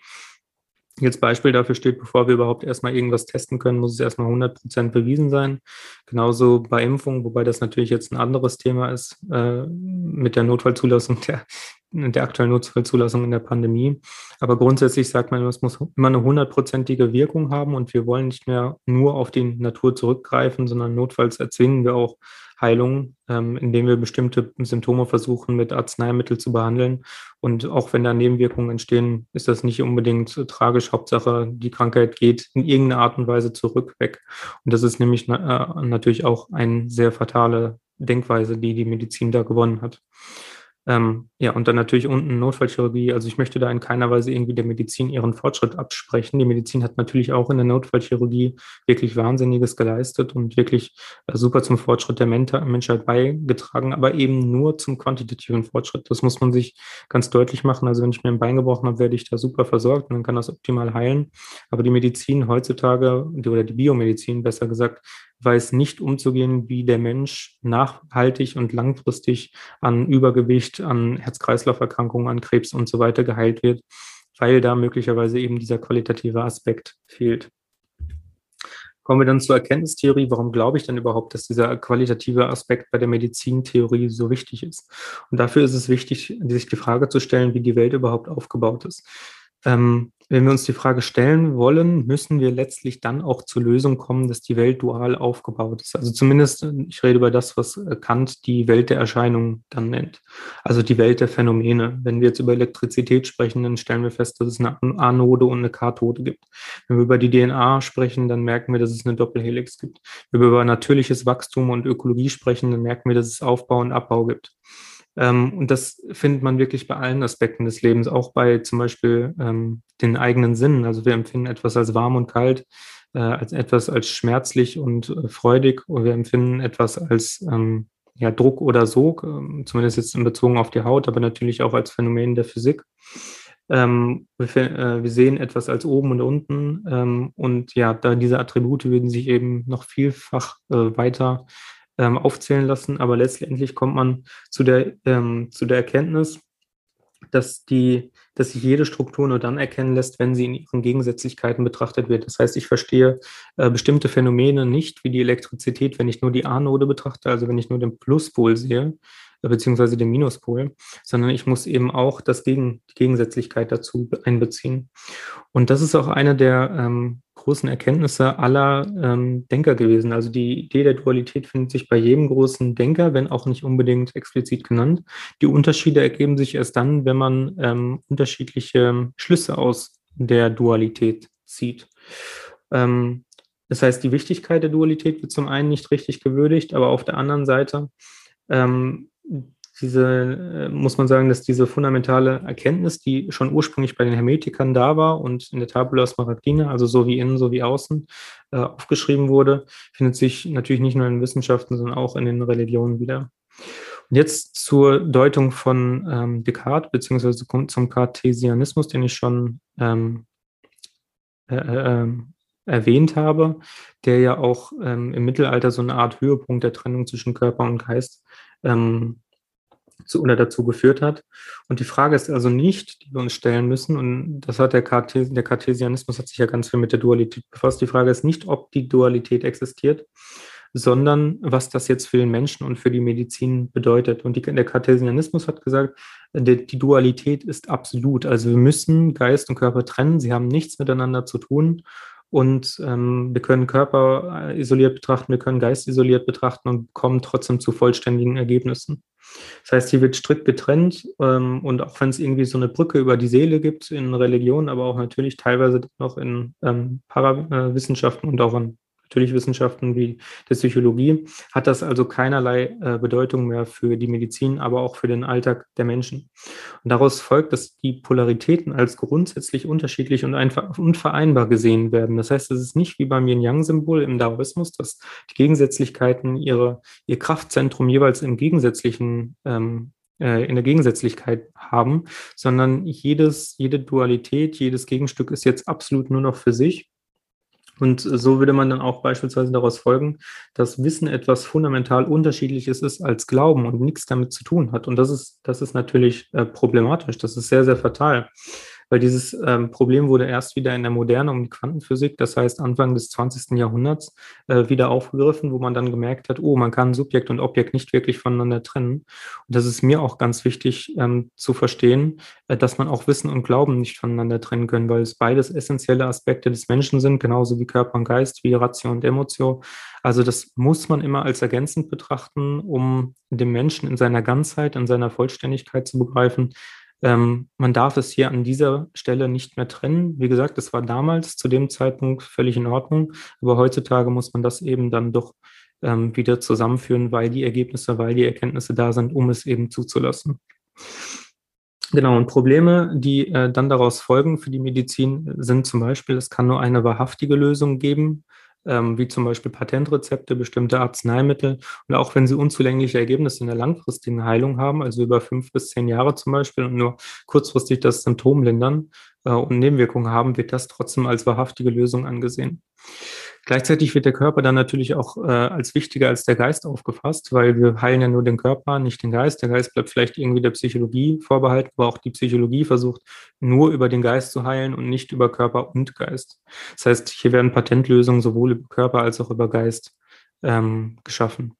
Jetzt Beispiel dafür steht, bevor wir überhaupt erstmal irgendwas testen können, muss es erstmal 100 Prozent bewiesen sein. Genauso bei Impfung, wobei das natürlich jetzt ein anderes Thema ist äh, mit der Notfallzulassung der der aktuellen Notfallzulassung in der Pandemie. Aber grundsätzlich sagt man, es muss immer eine hundertprozentige Wirkung haben und wir wollen nicht mehr nur auf die Natur zurückgreifen, sondern notfalls erzwingen wir auch Heilung, ähm, indem wir bestimmte Symptome versuchen, mit Arzneimitteln zu behandeln. Und auch wenn da Nebenwirkungen entstehen, ist das nicht unbedingt tragisch. Hauptsache, die Krankheit geht in irgendeiner Art und Weise zurück weg. Und das ist nämlich äh, natürlich auch eine sehr fatale Denkweise, die die Medizin da gewonnen hat. Ähm, ja, und dann natürlich unten Notfallchirurgie. Also ich möchte da in keiner Weise irgendwie der Medizin ihren Fortschritt absprechen. Die Medizin hat natürlich auch in der Notfallchirurgie wirklich Wahnsinniges geleistet und wirklich äh, super zum Fortschritt der Menschheit beigetragen, aber eben nur zum quantitativen Fortschritt. Das muss man sich ganz deutlich machen. Also wenn ich mir ein Bein gebrochen habe, werde ich da super versorgt und dann kann das optimal heilen. Aber die Medizin heutzutage, oder die Biomedizin besser gesagt, weiß nicht umzugehen, wie der Mensch nachhaltig und langfristig an Übergewicht, an Herz-Kreislauf-Erkrankungen, an Krebs und so weiter geheilt wird, weil da möglicherweise eben dieser qualitative Aspekt fehlt. Kommen wir dann zur Erkenntnistheorie. Warum glaube ich denn überhaupt, dass dieser qualitative Aspekt bei der Medizintheorie so wichtig ist? Und dafür ist es wichtig, sich die Frage zu stellen, wie die Welt überhaupt aufgebaut ist. Ähm, wenn wir uns die Frage stellen wollen, müssen wir letztlich dann auch zur Lösung kommen, dass die Welt dual aufgebaut ist. Also zumindest, ich rede über das, was Kant die Welt der Erscheinungen dann nennt. Also die Welt der Phänomene. Wenn wir jetzt über Elektrizität sprechen, dann stellen wir fest, dass es eine Anode und eine Kathode gibt. Wenn wir über die DNA sprechen, dann merken wir, dass es eine Doppelhelix gibt. Wenn wir über natürliches Wachstum und Ökologie sprechen, dann merken wir, dass es Aufbau und Abbau gibt. Ähm, und das findet man wirklich bei allen Aspekten des Lebens, auch bei zum Beispiel ähm, den eigenen Sinnen. Also wir empfinden etwas als warm und kalt, äh, als etwas als schmerzlich und äh, freudig, oder wir empfinden etwas als ähm, ja, Druck oder Sog, äh, zumindest jetzt in Bezug auf die Haut, aber natürlich auch als Phänomen der Physik. Ähm, wir, äh, wir, sehen etwas als oben und unten ähm, und ja, da diese Attribute würden sich eben noch vielfach äh, weiter ähm, aufzählen lassen, aber letztendlich kommt man zu der, ähm, zu der Erkenntnis, dass, die, dass sich jede Struktur nur dann erkennen lässt, wenn sie in ihren Gegensätzlichkeiten betrachtet wird. Das heißt, ich verstehe äh, bestimmte Phänomene nicht, wie die Elektrizität, wenn ich nur die Anode betrachte, also wenn ich nur den Pluspol sehe, äh, beziehungsweise den Minuspol, sondern ich muss eben auch das Gegen, die Gegensätzlichkeit dazu einbeziehen. Und das ist auch eine der ähm, großen Erkenntnisse aller ähm, Denker gewesen. Also die Idee der Dualität findet sich bei jedem großen Denker, wenn auch nicht unbedingt explizit genannt. Die Unterschiede ergeben sich erst dann, wenn man ähm, unterschiedliche Schlüsse aus der Dualität zieht. Ähm, das heißt, die Wichtigkeit der Dualität wird zum einen nicht richtig gewürdigt, aber auf der anderen Seite ähm, diese, äh, muss man sagen, dass diese fundamentale Erkenntnis, die schon ursprünglich bei den Hermetikern da war und in der Tabula Smaragdina, also so wie innen, so wie außen, äh, aufgeschrieben wurde, findet sich natürlich nicht nur in Wissenschaften, sondern auch in den Religionen wieder. Und jetzt zur Deutung von ähm, Descartes, beziehungsweise zum Cartesianismus, den ich schon ähm, äh, äh, ähm, erwähnt habe, der ja auch ähm, im Mittelalter so eine Art Höhepunkt der Trennung zwischen Körper und Geist ähm, zu, oder dazu geführt hat. Und die Frage ist also nicht, die wir uns stellen müssen, und das hat der, Kartes der Cartesianismus hat sich ja ganz viel mit der Dualität befasst. Die Frage ist nicht, ob die Dualität existiert, sondern was das jetzt für den Menschen und für die Medizin bedeutet. Und die, der Cartesianismus hat gesagt, die, die Dualität ist absolut. Also wir müssen Geist und Körper trennen. Sie haben nichts miteinander zu tun. Und ähm, wir können Körper äh, isoliert betrachten, wir können Geist isoliert betrachten und kommen trotzdem zu vollständigen Ergebnissen. Das heißt, hier wird strikt getrennt ähm, und auch wenn es irgendwie so eine Brücke über die Seele gibt in Religion, aber auch natürlich teilweise noch in ähm, Parawissenschaften und auch in natürlich Wissenschaften wie der Psychologie, hat das also keinerlei äh, Bedeutung mehr für die Medizin, aber auch für den Alltag der Menschen. Und daraus folgt, dass die Polaritäten als grundsätzlich unterschiedlich und einfach unvereinbar gesehen werden. Das heißt, es ist nicht wie beim Yin-Yang-Symbol im Daoismus, dass die Gegensätzlichkeiten ihre, ihr Kraftzentrum jeweils im gegensätzlichen ähm, äh, in der Gegensätzlichkeit haben, sondern jedes, jede Dualität, jedes Gegenstück ist jetzt absolut nur noch für sich und so würde man dann auch beispielsweise daraus folgen, dass Wissen etwas fundamental Unterschiedliches ist als Glauben und nichts damit zu tun hat. Und das ist, das ist natürlich äh, problematisch. Das ist sehr, sehr fatal weil dieses ähm, Problem wurde erst wieder in der Moderne um die Quantenphysik, das heißt Anfang des 20. Jahrhunderts, äh, wieder aufgegriffen, wo man dann gemerkt hat, oh, man kann Subjekt und Objekt nicht wirklich voneinander trennen. Und das ist mir auch ganz wichtig ähm, zu verstehen, äh, dass man auch Wissen und Glauben nicht voneinander trennen können, weil es beides essentielle Aspekte des Menschen sind, genauso wie Körper und Geist, wie Ratio und Emotio. Also das muss man immer als ergänzend betrachten, um den Menschen in seiner Ganzheit, in seiner Vollständigkeit zu begreifen. Ähm, man darf es hier an dieser Stelle nicht mehr trennen. Wie gesagt, das war damals zu dem Zeitpunkt völlig in Ordnung, aber heutzutage muss man das eben dann doch ähm, wieder zusammenführen, weil die Ergebnisse, weil die Erkenntnisse da sind, um es eben zuzulassen. Genau, und Probleme, die äh, dann daraus folgen für die Medizin, sind zum Beispiel, es kann nur eine wahrhaftige Lösung geben wie zum Beispiel Patentrezepte, bestimmte Arzneimittel. Und auch wenn sie unzulängliche Ergebnisse in der langfristigen Heilung haben, also über fünf bis zehn Jahre zum Beispiel, und nur kurzfristig das Symptom lindern und Nebenwirkungen haben, wird das trotzdem als wahrhaftige Lösung angesehen. Gleichzeitig wird der Körper dann natürlich auch äh, als wichtiger als der Geist aufgefasst, weil wir heilen ja nur den Körper, nicht den Geist. Der Geist bleibt vielleicht irgendwie der Psychologie vorbehalten, aber auch die Psychologie versucht nur über den Geist zu heilen und nicht über Körper und Geist. Das heißt, hier werden Patentlösungen sowohl über Körper als auch über Geist ähm, geschaffen.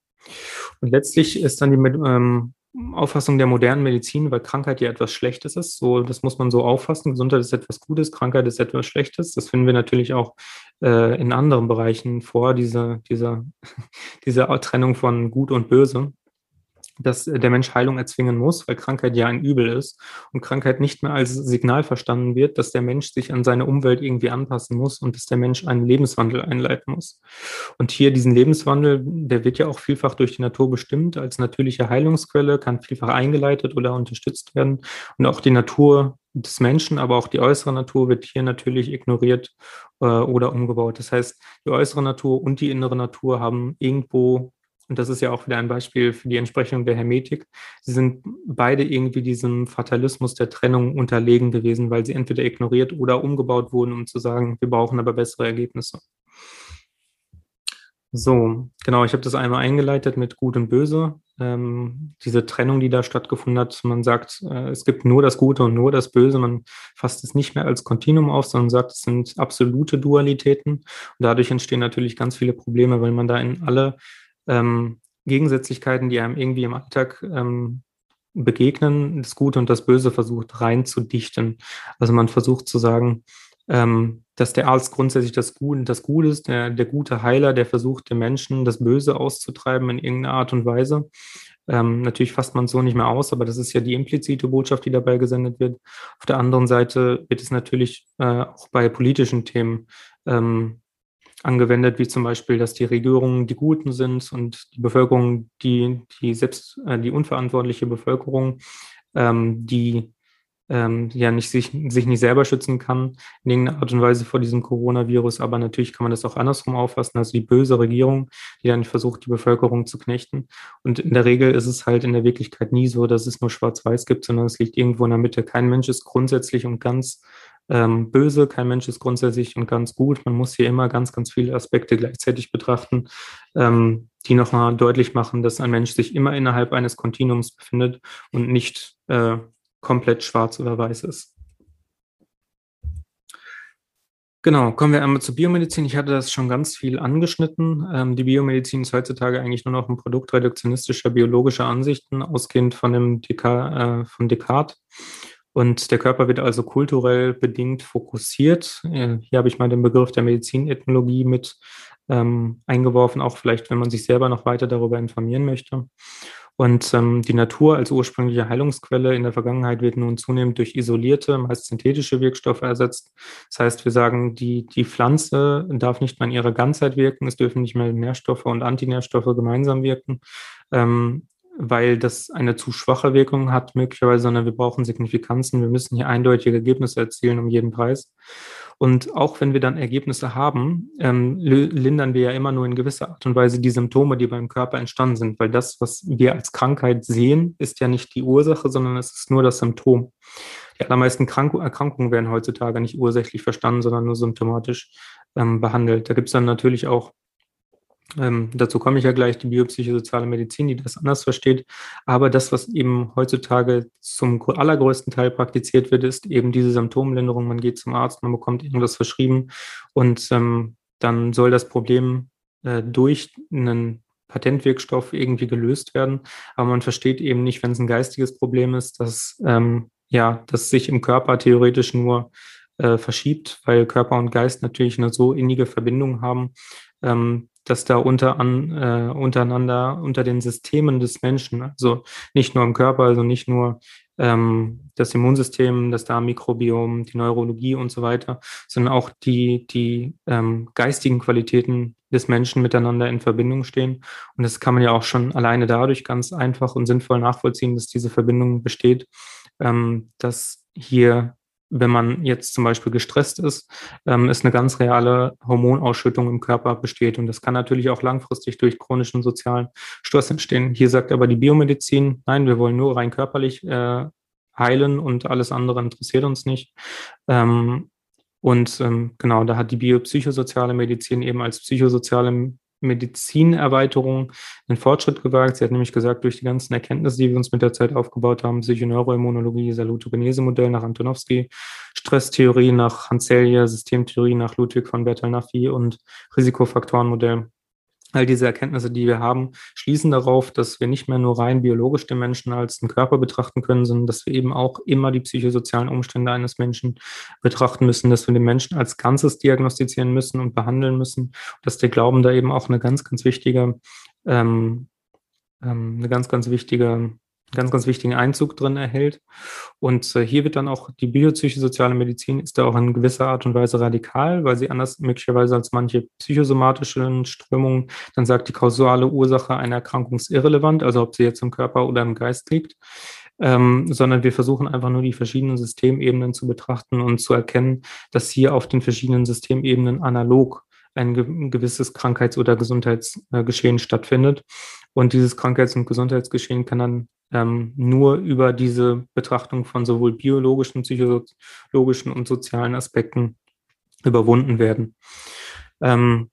Und letztlich ist dann die ähm, Auffassung der modernen Medizin, weil Krankheit ja etwas Schlechtes ist. So, das muss man so auffassen. Gesundheit ist etwas Gutes, Krankheit ist etwas Schlechtes. Das finden wir natürlich auch äh, in anderen Bereichen vor, diese, diese, diese Trennung von Gut und Böse dass der Mensch Heilung erzwingen muss, weil Krankheit ja ein Übel ist und Krankheit nicht mehr als Signal verstanden wird, dass der Mensch sich an seine Umwelt irgendwie anpassen muss und dass der Mensch einen Lebenswandel einleiten muss. Und hier diesen Lebenswandel, der wird ja auch vielfach durch die Natur bestimmt als natürliche Heilungsquelle, kann vielfach eingeleitet oder unterstützt werden. Und auch die Natur des Menschen, aber auch die äußere Natur wird hier natürlich ignoriert äh, oder umgebaut. Das heißt, die äußere Natur und die innere Natur haben irgendwo und das ist ja auch wieder ein Beispiel für die Entsprechung der Hermetik, sie sind beide irgendwie diesem Fatalismus der Trennung unterlegen gewesen, weil sie entweder ignoriert oder umgebaut wurden, um zu sagen, wir brauchen aber bessere Ergebnisse. So, genau, ich habe das einmal eingeleitet mit Gut und Böse. Ähm, diese Trennung, die da stattgefunden hat, man sagt, äh, es gibt nur das Gute und nur das Böse. Man fasst es nicht mehr als Kontinuum auf, sondern sagt, es sind absolute Dualitäten. Und dadurch entstehen natürlich ganz viele Probleme, weil man da in alle ähm, Gegensätzlichkeiten, die einem irgendwie im Alltag ähm, begegnen, das Gute und das Böse versucht reinzudichten. Also man versucht zu sagen, ähm, dass der Arzt grundsätzlich das Gute, das Gute ist, der, der gute Heiler, der versucht, den Menschen das Böse auszutreiben in irgendeiner Art und Weise. Ähm, natürlich fasst man es so nicht mehr aus, aber das ist ja die implizite Botschaft, die dabei gesendet wird. Auf der anderen Seite wird es natürlich äh, auch bei politischen Themen ähm, angewendet, wie zum Beispiel, dass die Regierungen die Guten sind und die Bevölkerung, die, die selbst, äh, die unverantwortliche Bevölkerung, ähm, die ähm, ja nicht sich, sich nicht selber schützen kann in irgendeiner Art und Weise vor diesem Coronavirus. Aber natürlich kann man das auch andersrum auffassen, also die böse Regierung, die dann versucht, die Bevölkerung zu knechten. Und in der Regel ist es halt in der Wirklichkeit nie so, dass es nur schwarz-weiß gibt, sondern es liegt irgendwo in der Mitte. Kein Mensch ist grundsätzlich und ganz ähm, böse, kein Mensch ist grundsätzlich und ganz gut. Man muss hier immer ganz, ganz viele Aspekte gleichzeitig betrachten, ähm, die nochmal deutlich machen, dass ein Mensch sich immer innerhalb eines Kontinuums befindet und nicht äh, komplett schwarz oder weiß ist. Genau, kommen wir einmal zur Biomedizin. Ich hatte das schon ganz viel angeschnitten. Ähm, die Biomedizin ist heutzutage eigentlich nur noch ein Produkt reduktionistischer biologischer Ansichten, ausgehend von dem Descartes, äh, von Descartes. Und der Körper wird also kulturell bedingt fokussiert. Äh, hier habe ich mal den Begriff der Medizinethnologie mit ähm, eingeworfen, auch vielleicht, wenn man sich selber noch weiter darüber informieren möchte. Und ähm, die Natur als ursprüngliche Heilungsquelle in der Vergangenheit wird nun zunehmend durch isolierte, meist synthetische Wirkstoffe ersetzt. Das heißt, wir sagen, die, die Pflanze darf nicht mehr in ihrer Ganzheit wirken, es dürfen nicht mehr Nährstoffe und Antinährstoffe gemeinsam wirken. Ähm, weil das eine zu schwache Wirkung hat, möglicherweise, sondern wir brauchen Signifikanzen. Wir müssen hier eindeutige Ergebnisse erzielen um jeden Preis. Und auch wenn wir dann Ergebnisse haben, ähm, lindern wir ja immer nur in gewisser Art und Weise die Symptome, die beim Körper entstanden sind, weil das, was wir als Krankheit sehen, ist ja nicht die Ursache, sondern es ist nur das Symptom. Die allermeisten Krank Erkrankungen werden heutzutage nicht ursächlich verstanden, sondern nur symptomatisch ähm, behandelt. Da gibt es dann natürlich auch ähm, dazu komme ich ja gleich, die biopsychosoziale Medizin, die das anders versteht. Aber das, was eben heutzutage zum allergrößten Teil praktiziert wird, ist eben diese Symptomlinderung. Man geht zum Arzt, man bekommt irgendwas verschrieben und ähm, dann soll das Problem äh, durch einen Patentwirkstoff irgendwie gelöst werden. Aber man versteht eben nicht, wenn es ein geistiges Problem ist, dass ähm, ja, das sich im Körper theoretisch nur äh, verschiebt, weil Körper und Geist natürlich eine so innige Verbindung haben, ähm, dass da unter an, äh, untereinander, unter den Systemen des Menschen, also nicht nur im Körper, also nicht nur ähm, das Immunsystem, das Darmmikrobiom, die Neurologie und so weiter, sondern auch die, die ähm, geistigen Qualitäten des Menschen miteinander in Verbindung stehen. Und das kann man ja auch schon alleine dadurch ganz einfach und sinnvoll nachvollziehen, dass diese Verbindung besteht, ähm, dass hier wenn man jetzt zum Beispiel gestresst ist, ähm, ist eine ganz reale Hormonausschüttung im Körper besteht. Und das kann natürlich auch langfristig durch chronischen sozialen Stress entstehen. Hier sagt aber die Biomedizin, nein, wir wollen nur rein körperlich äh, heilen und alles andere interessiert uns nicht. Ähm, und ähm, genau, da hat die biopsychosoziale Medizin eben als psychosoziale Medizinerweiterung einen Fortschritt gewagt. Sie hat nämlich gesagt, durch die ganzen Erkenntnisse, die wir uns mit der Zeit aufgebaut haben, Psychoneuroimmunologie, Salutogenese-Modell nach Antonowski, Stresstheorie nach Hanselje, Systemtheorie nach Ludwig von Bertalanffy und Risikofaktorenmodell All diese Erkenntnisse, die wir haben, schließen darauf, dass wir nicht mehr nur rein biologisch den Menschen als einen Körper betrachten können, sondern dass wir eben auch immer die psychosozialen Umstände eines Menschen betrachten müssen, dass wir den Menschen als Ganzes diagnostizieren müssen und behandeln müssen, dass der Glauben da eben auch eine ganz, ganz wichtige, ähm, ähm, eine ganz, ganz wichtige ganz, ganz wichtigen Einzug drin erhält. Und äh, hier wird dann auch die biopsychosoziale Medizin ist da auch in gewisser Art und Weise radikal, weil sie anders möglicherweise als manche psychosomatischen Strömungen dann sagt, die kausale Ursache einer Erkrankung ist irrelevant, also ob sie jetzt im Körper oder im Geist liegt. Ähm, sondern wir versuchen einfach nur die verschiedenen Systemebenen zu betrachten und zu erkennen, dass hier auf den verschiedenen Systemebenen analog ein gewisses Krankheits- oder Gesundheitsgeschehen stattfindet. Und dieses Krankheits- und Gesundheitsgeschehen kann dann ähm, nur über diese Betrachtung von sowohl biologischen, psychologischen und sozialen Aspekten überwunden werden. Ähm,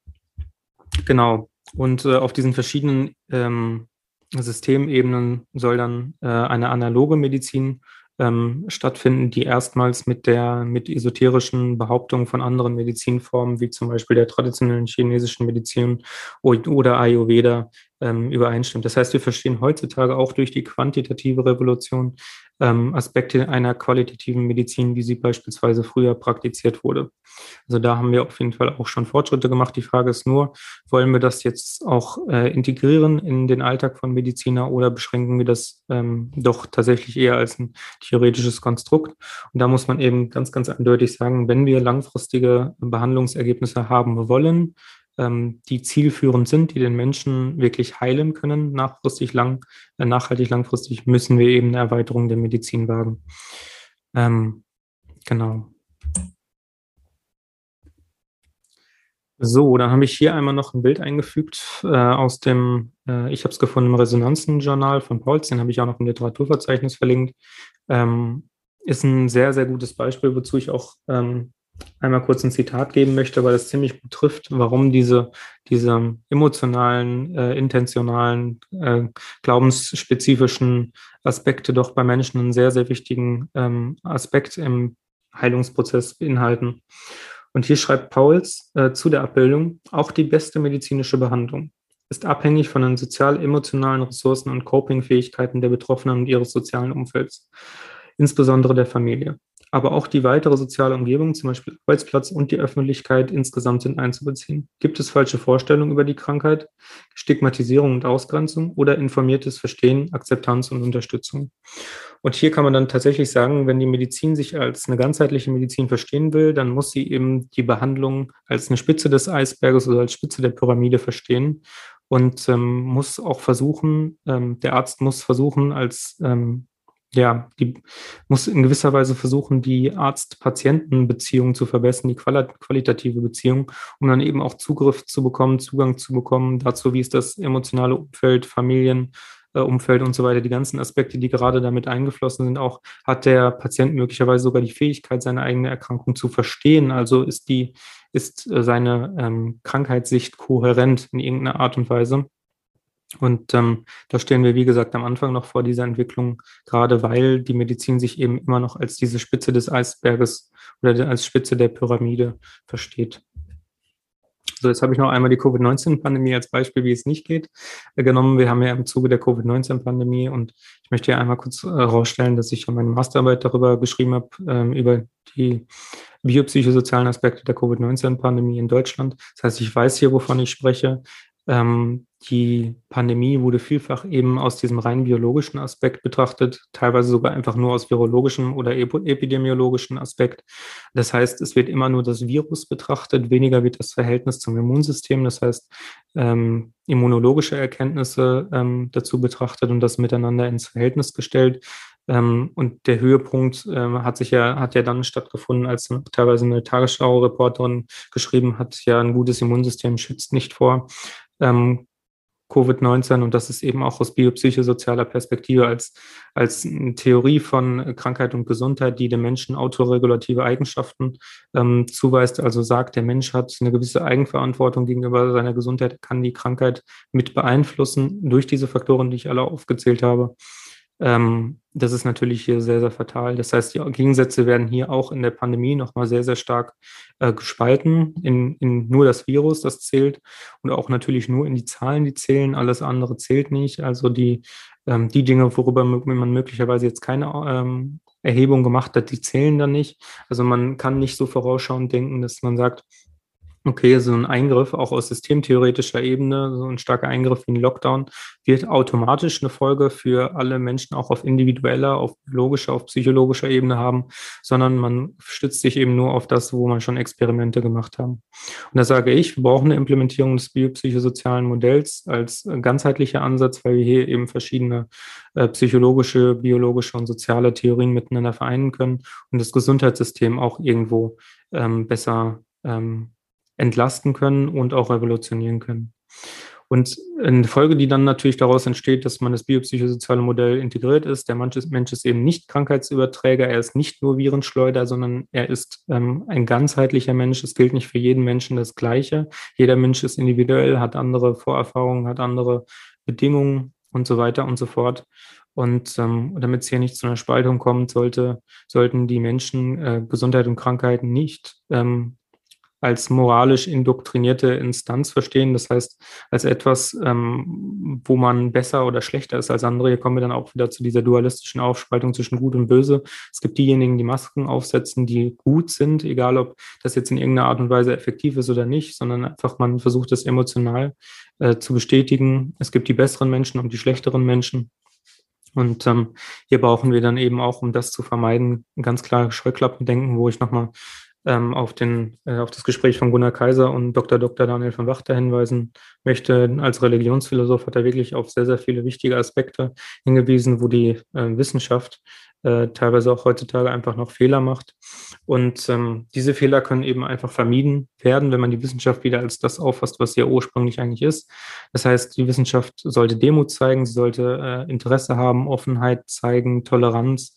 genau. Und äh, auf diesen verschiedenen ähm, Systemebenen soll dann äh, eine analoge Medizin ähm, stattfinden, die erstmals mit der mit esoterischen Behauptungen von anderen Medizinformen, wie zum Beispiel der traditionellen chinesischen Medizin oder Ayurveda, ähm, übereinstimmt. Das heißt, wir verstehen heutzutage auch durch die quantitative Revolution ähm, Aspekte einer qualitativen Medizin, wie sie beispielsweise früher praktiziert wurde. Also da haben wir auf jeden Fall auch schon Fortschritte gemacht. Die Frage ist nur, wollen wir das jetzt auch äh, integrieren in den Alltag von Mediziner oder beschränken wir das ähm, doch tatsächlich eher als ein theoretisches Konstrukt? Und da muss man eben ganz, ganz eindeutig sagen, wenn wir langfristige Behandlungsergebnisse haben wollen, ähm, die zielführend sind, die den Menschen wirklich heilen können, nachfristig lang, äh, nachhaltig langfristig, müssen wir eben eine Erweiterung der Medizin wagen. Ähm, genau. So, dann habe ich hier einmal noch ein Bild eingefügt äh, aus dem, äh, ich habe es gefunden im Resonanzenjournal von Pauls, den habe ich auch noch im Literaturverzeichnis verlinkt. Ähm, ist ein sehr, sehr gutes Beispiel, wozu ich auch ähm, einmal kurz ein Zitat geben möchte, weil es ziemlich gut trifft, warum diese, diese emotionalen, äh, intentionalen, äh, glaubensspezifischen Aspekte doch bei Menschen einen sehr, sehr wichtigen ähm, Aspekt im Heilungsprozess beinhalten. Und hier schreibt Pauls äh, zu der Abbildung, auch die beste medizinische Behandlung ist abhängig von den sozial-emotionalen Ressourcen und Coping-Fähigkeiten der Betroffenen und ihres sozialen Umfelds, insbesondere der Familie aber auch die weitere soziale Umgebung, zum Beispiel Arbeitsplatz und die Öffentlichkeit insgesamt sind einzubeziehen. Gibt es falsche Vorstellungen über die Krankheit, Stigmatisierung und Ausgrenzung oder informiertes Verstehen, Akzeptanz und Unterstützung? Und hier kann man dann tatsächlich sagen, wenn die Medizin sich als eine ganzheitliche Medizin verstehen will, dann muss sie eben die Behandlung als eine Spitze des Eisberges oder als Spitze der Pyramide verstehen und ähm, muss auch versuchen, ähm, der Arzt muss versuchen, als ähm, ja, die muss in gewisser Weise versuchen, die Arzt-Patienten-Beziehung zu verbessern, die qualitative Beziehung, um dann eben auch Zugriff zu bekommen, Zugang zu bekommen dazu, wie ist das emotionale Umfeld, Familienumfeld äh, und so weiter, die ganzen Aspekte, die gerade damit eingeflossen sind, auch hat der Patient möglicherweise sogar die Fähigkeit, seine eigene Erkrankung zu verstehen. Also ist die, ist äh, seine ähm, Krankheitssicht kohärent in irgendeiner Art und Weise. Und ähm, da stehen wir, wie gesagt, am Anfang noch vor dieser Entwicklung, gerade weil die Medizin sich eben immer noch als diese Spitze des Eisberges oder als Spitze der Pyramide versteht. So, jetzt habe ich noch einmal die Covid-19-Pandemie als Beispiel, wie es nicht geht, äh, genommen. Wir haben ja im Zuge der Covid-19-Pandemie und ich möchte hier einmal kurz herausstellen, äh, dass ich schon meine Masterarbeit darüber geschrieben habe, ähm, über die biopsychosozialen Aspekte der Covid-19-Pandemie in Deutschland. Das heißt, ich weiß hier, wovon ich spreche. Ähm, die Pandemie wurde vielfach eben aus diesem rein biologischen Aspekt betrachtet, teilweise sogar einfach nur aus virologischem oder epidemiologischen Aspekt. Das heißt, es wird immer nur das Virus betrachtet, weniger wird das Verhältnis zum Immunsystem, das heißt ähm, immunologische Erkenntnisse ähm, dazu betrachtet und das miteinander ins Verhältnis gestellt. Ähm, und der Höhepunkt ähm, hat sich ja, hat ja dann stattgefunden, als teilweise eine Tagesschau-Reporterin geschrieben hat, ja, ein gutes Immunsystem schützt nicht vor ähm, Covid-19 und das ist eben auch aus biopsychosozialer Perspektive als, als Theorie von Krankheit und Gesundheit, die dem Menschen autoregulative Eigenschaften ähm, zuweist, also sagt, der Mensch hat eine gewisse Eigenverantwortung gegenüber seiner Gesundheit, kann die Krankheit mit beeinflussen durch diese Faktoren, die ich alle aufgezählt habe. Ähm, das ist natürlich hier sehr, sehr fatal. Das heißt, die Gegensätze werden hier auch in der Pandemie nochmal sehr, sehr stark äh, gespalten in, in nur das Virus, das zählt und auch natürlich nur in die Zahlen, die zählen. Alles andere zählt nicht. Also die, ähm, die Dinge, worüber man möglicherweise jetzt keine ähm, Erhebung gemacht hat, die zählen dann nicht. Also man kann nicht so vorausschauend denken, dass man sagt, Okay, so ein Eingriff auch aus systemtheoretischer Ebene, so ein starker Eingriff wie ein Lockdown, wird automatisch eine Folge für alle Menschen auch auf individueller, auf biologischer, auf psychologischer Ebene haben, sondern man stützt sich eben nur auf das, wo man schon Experimente gemacht haben. Und da sage ich, wir brauchen eine Implementierung des biopsychosozialen Modells als ganzheitlicher Ansatz, weil wir hier eben verschiedene äh, psychologische, biologische und soziale Theorien miteinander vereinen können und das Gesundheitssystem auch irgendwo ähm, besser ähm, entlasten können und auch revolutionieren können. Und eine Folge, die dann natürlich daraus entsteht, dass man das biopsychosoziale Modell integriert ist. Der Mensch ist, eben nicht Krankheitsüberträger, er ist nicht nur Virenschleuder, sondern er ist ähm, ein ganzheitlicher Mensch. Es gilt nicht für jeden Menschen das Gleiche. Jeder Mensch ist individuell, hat andere Vorerfahrungen, hat andere Bedingungen und so weiter und so fort. Und ähm, damit es hier nicht zu einer Spaltung kommt, sollte, sollten die Menschen äh, Gesundheit und Krankheiten nicht ähm, als moralisch indoktrinierte Instanz verstehen. Das heißt, als etwas, ähm, wo man besser oder schlechter ist als andere. Hier kommen wir dann auch wieder zu dieser dualistischen Aufspaltung zwischen Gut und Böse. Es gibt diejenigen, die Masken aufsetzen, die gut sind, egal ob das jetzt in irgendeiner Art und Weise effektiv ist oder nicht, sondern einfach man versucht es emotional äh, zu bestätigen. Es gibt die besseren Menschen und die schlechteren Menschen. Und ähm, hier brauchen wir dann eben auch, um das zu vermeiden, ein ganz klares Scheuklappendenken, wo ich nochmal ähm, auf, den, äh, auf das Gespräch von Gunnar Kaiser und Dr. Dr. Daniel von Wachter hinweisen möchte. Als Religionsphilosoph hat er wirklich auf sehr, sehr viele wichtige Aspekte hingewiesen, wo die äh, Wissenschaft äh, teilweise auch heutzutage einfach noch Fehler macht. Und ähm, diese Fehler können eben einfach vermieden werden, wenn man die Wissenschaft wieder als das auffasst, was sie ja ursprünglich eigentlich ist. Das heißt, die Wissenschaft sollte Demut zeigen, sie sollte äh, Interesse haben, Offenheit zeigen, Toleranz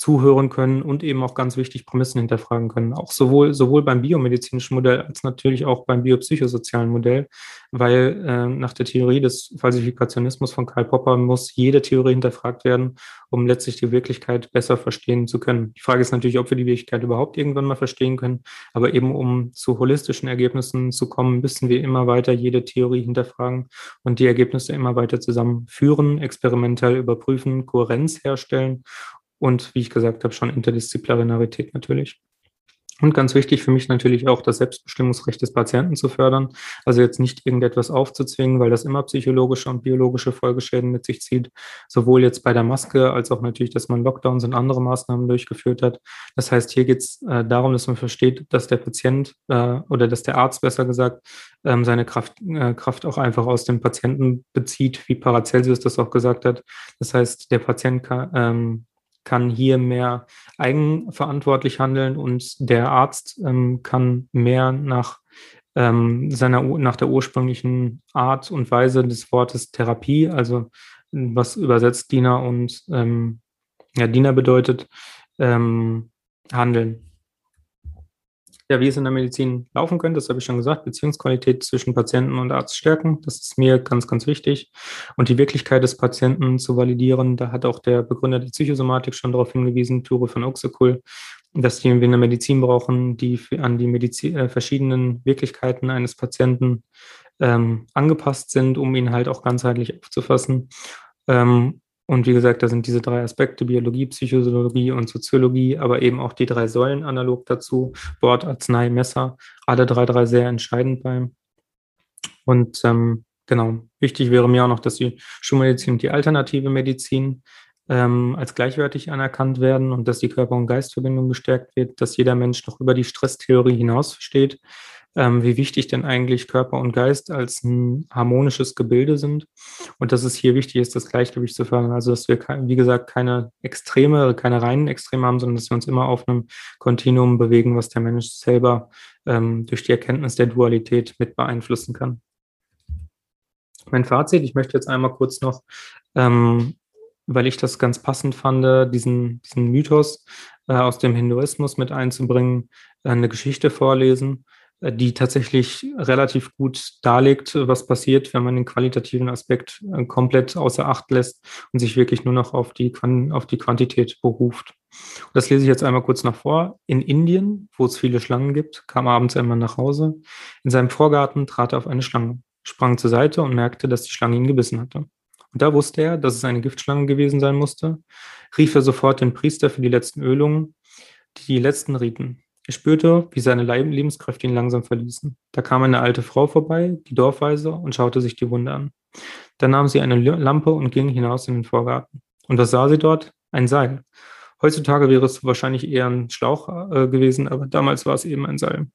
zuhören können und eben auch ganz wichtig Prämissen hinterfragen können. Auch sowohl, sowohl beim biomedizinischen Modell als natürlich auch beim biopsychosozialen Modell, weil äh, nach der Theorie des Falsifikationismus von Karl Popper muss jede Theorie hinterfragt werden, um letztlich die Wirklichkeit besser verstehen zu können. Die Frage ist natürlich, ob wir die Wirklichkeit überhaupt irgendwann mal verstehen können, aber eben um zu holistischen Ergebnissen zu kommen, müssen wir immer weiter jede Theorie hinterfragen und die Ergebnisse immer weiter zusammenführen, experimentell überprüfen, Kohärenz herstellen und wie ich gesagt habe, schon Interdisziplinarität natürlich. Und ganz wichtig für mich natürlich auch das Selbstbestimmungsrecht des Patienten zu fördern. Also jetzt nicht irgendetwas aufzuzwingen, weil das immer psychologische und biologische Folgeschäden mit sich zieht. Sowohl jetzt bei der Maske als auch natürlich, dass man Lockdowns und andere Maßnahmen durchgeführt hat. Das heißt, hier geht es äh, darum, dass man versteht, dass der Patient äh, oder dass der Arzt besser gesagt ähm, seine Kraft, äh, Kraft auch einfach aus dem Patienten bezieht, wie Paracelsus das auch gesagt hat. Das heißt, der Patient kann, ähm, kann hier mehr eigenverantwortlich handeln und der Arzt ähm, kann mehr nach ähm, seiner nach der ursprünglichen Art und Weise des Wortes Therapie, also was übersetzt Diener und ähm, ja, Diener bedeutet, ähm, handeln ja, wie es in der Medizin laufen könnte, das habe ich schon gesagt, Beziehungsqualität zwischen Patienten und Arzt stärken, das ist mir ganz, ganz wichtig. Und die Wirklichkeit des Patienten zu validieren, da hat auch der Begründer der Psychosomatik schon darauf hingewiesen, Ture von Uxekul, dass wir in der Medizin brauchen, die an die Medizin, äh, verschiedenen Wirklichkeiten eines Patienten ähm, angepasst sind, um ihn halt auch ganzheitlich aufzufassen. Ähm, und wie gesagt, da sind diese drei Aspekte, Biologie, Psychologie und Soziologie, aber eben auch die drei Säulen analog dazu, Wort, Arznei, Messer, alle drei, drei sehr entscheidend beim. Und ähm, genau, wichtig wäre mir auch noch, dass die Schulmedizin und die alternative Medizin ähm, als gleichwertig anerkannt werden und dass die Körper- und Geistverbindung gestärkt wird, dass jeder Mensch noch über die Stresstheorie hinaus versteht, ähm, wie wichtig denn eigentlich Körper und Geist als ein harmonisches Gebilde sind und dass es hier wichtig ist, das Gleichgewicht zu fördern. Also dass wir, wie gesagt, keine Extreme, keine reinen Extreme haben, sondern dass wir uns immer auf einem Kontinuum bewegen, was der Mensch selber ähm, durch die Erkenntnis der Dualität mit beeinflussen kann. Mein Fazit, ich möchte jetzt einmal kurz noch ähm, weil ich das ganz passend fand, diesen, diesen Mythos äh, aus dem Hinduismus mit einzubringen, äh, eine Geschichte vorlesen die tatsächlich relativ gut darlegt, was passiert, wenn man den qualitativen Aspekt äh, komplett außer Acht lässt und sich wirklich nur noch auf die, auf die Quantität beruft. Das lese ich jetzt einmal kurz nach vor. In Indien, wo es viele Schlangen gibt, kam abends ein Mann nach Hause. In seinem Vorgarten trat er auf eine Schlange, sprang zur Seite und merkte, dass die Schlange ihn gebissen hatte. Und da wusste er, dass es eine Giftschlange gewesen sein musste, rief er sofort den Priester für die letzten Ölungen, die letzten Riten. Er spürte, wie seine Lebenskräfte ihn langsam verließen. Da kam eine alte Frau vorbei, die Dorfweise, und schaute sich die Wunde an. Dann nahm sie eine Lampe und ging hinaus in den Vorgarten. Und was sah sie dort? Ein Seil. Heutzutage wäre es wahrscheinlich eher ein Schlauch äh, gewesen, aber damals war es eben ein Seil.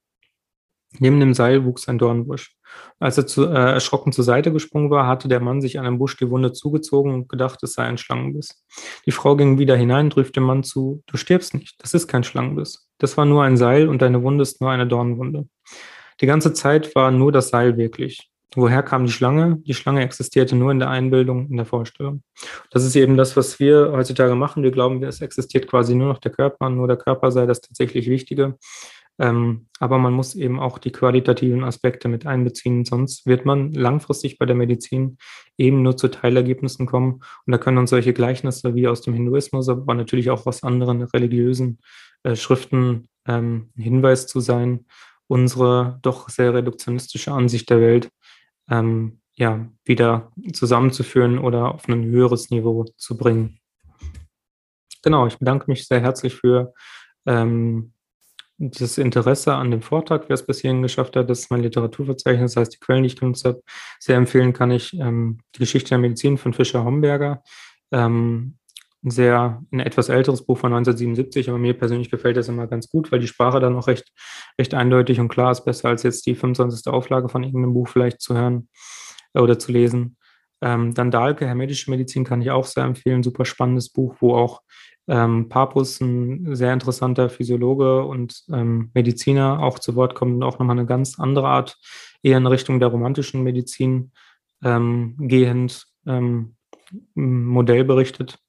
Neben dem Seil wuchs ein Dornbusch. Als er zu, äh, erschrocken zur Seite gesprungen war, hatte der Mann sich an dem Busch die Wunde zugezogen und gedacht, es sei ein Schlangenbiss. Die Frau ging wieder hinein und rief dem Mann zu, du stirbst nicht, das ist kein Schlangenbiss. Das war nur ein Seil und deine Wunde ist nur eine Dornwunde. Die ganze Zeit war nur das Seil wirklich. woher kam die Schlange? Die Schlange existierte nur in der Einbildung, in der Vorstellung. Das ist eben das, was wir heutzutage machen. Wir glauben, es existiert quasi nur noch der Körper, nur der Körper sei das tatsächlich Wichtige. Ähm, aber man muss eben auch die qualitativen Aspekte mit einbeziehen, sonst wird man langfristig bei der Medizin eben nur zu Teilergebnissen kommen. Und da können uns solche Gleichnisse wie aus dem Hinduismus, aber natürlich auch aus anderen religiösen äh, Schriften ähm, Hinweis zu sein, unsere doch sehr reduktionistische Ansicht der Welt ähm, ja, wieder zusammenzuführen oder auf ein höheres Niveau zu bringen. Genau, ich bedanke mich sehr herzlich für ähm, das Interesse an dem Vortrag, wer es bis hierhin geschafft hat. Das ist mein Literaturverzeichnis, das heißt die Quellen, die ich genutzt habe. Sehr empfehlen kann ich ähm, die Geschichte der Medizin von Fischer Homberger. Ähm, sehr, ein etwas älteres Buch von 1977, aber mir persönlich gefällt das immer ganz gut, weil die Sprache dann auch recht, recht eindeutig und klar ist, besser als jetzt die 25. Auflage von irgendeinem Buch vielleicht zu hören äh, oder zu lesen. Ähm, dann Dahlke, Hermetische Medizin, kann ich auch sehr empfehlen. Super spannendes Buch, wo auch ähm, Papus, ein sehr interessanter Physiologe und ähm, Mediziner, auch zu Wort kommt und auch nochmal eine ganz andere Art, eher in Richtung der romantischen Medizin ähm, gehend ähm, Modell berichtet.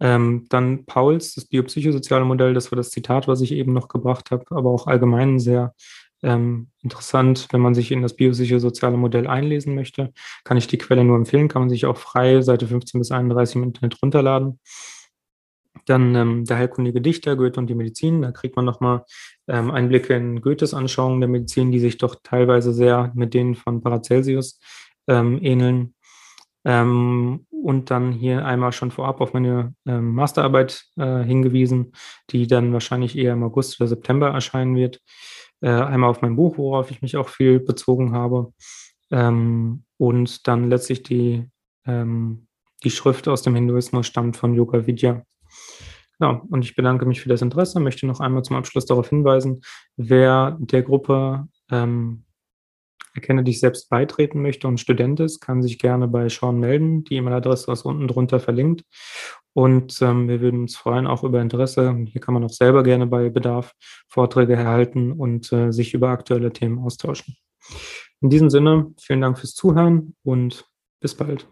Ähm, dann Pauls, das biopsychosoziale Modell, das war das Zitat, was ich eben noch gebracht habe, aber auch allgemein sehr ähm, interessant, wenn man sich in das biopsychosoziale Modell einlesen möchte. Kann ich die Quelle nur empfehlen, kann man sich auch frei Seite 15 bis 31 im Internet runterladen. Dann ähm, der heilkundige Dichter, Goethe und die Medizin. Da kriegt man nochmal ähm, Einblicke in Goethes Anschauungen der Medizin, die sich doch teilweise sehr mit denen von Paracelsius ähm, ähneln. Ähm, und dann hier einmal schon vorab auf meine ähm, Masterarbeit äh, hingewiesen, die dann wahrscheinlich eher im August oder September erscheinen wird. Äh, einmal auf mein Buch, worauf ich mich auch viel bezogen habe. Ähm, und dann letztlich die, ähm, die Schrift aus dem Hinduismus stammt von Yoga Vidya. Ja, und ich bedanke mich für das Interesse, möchte noch einmal zum Abschluss darauf hinweisen, wer der Gruppe ähm, Erkenne dich selbst beitreten möchte und Student ist, kann sich gerne bei Sean melden. Die E-Mail-Adresse ist unten drunter verlinkt. Und ähm, wir würden uns freuen, auch über Interesse. Hier kann man auch selber gerne bei Bedarf Vorträge erhalten und äh, sich über aktuelle Themen austauschen. In diesem Sinne, vielen Dank fürs Zuhören und bis bald.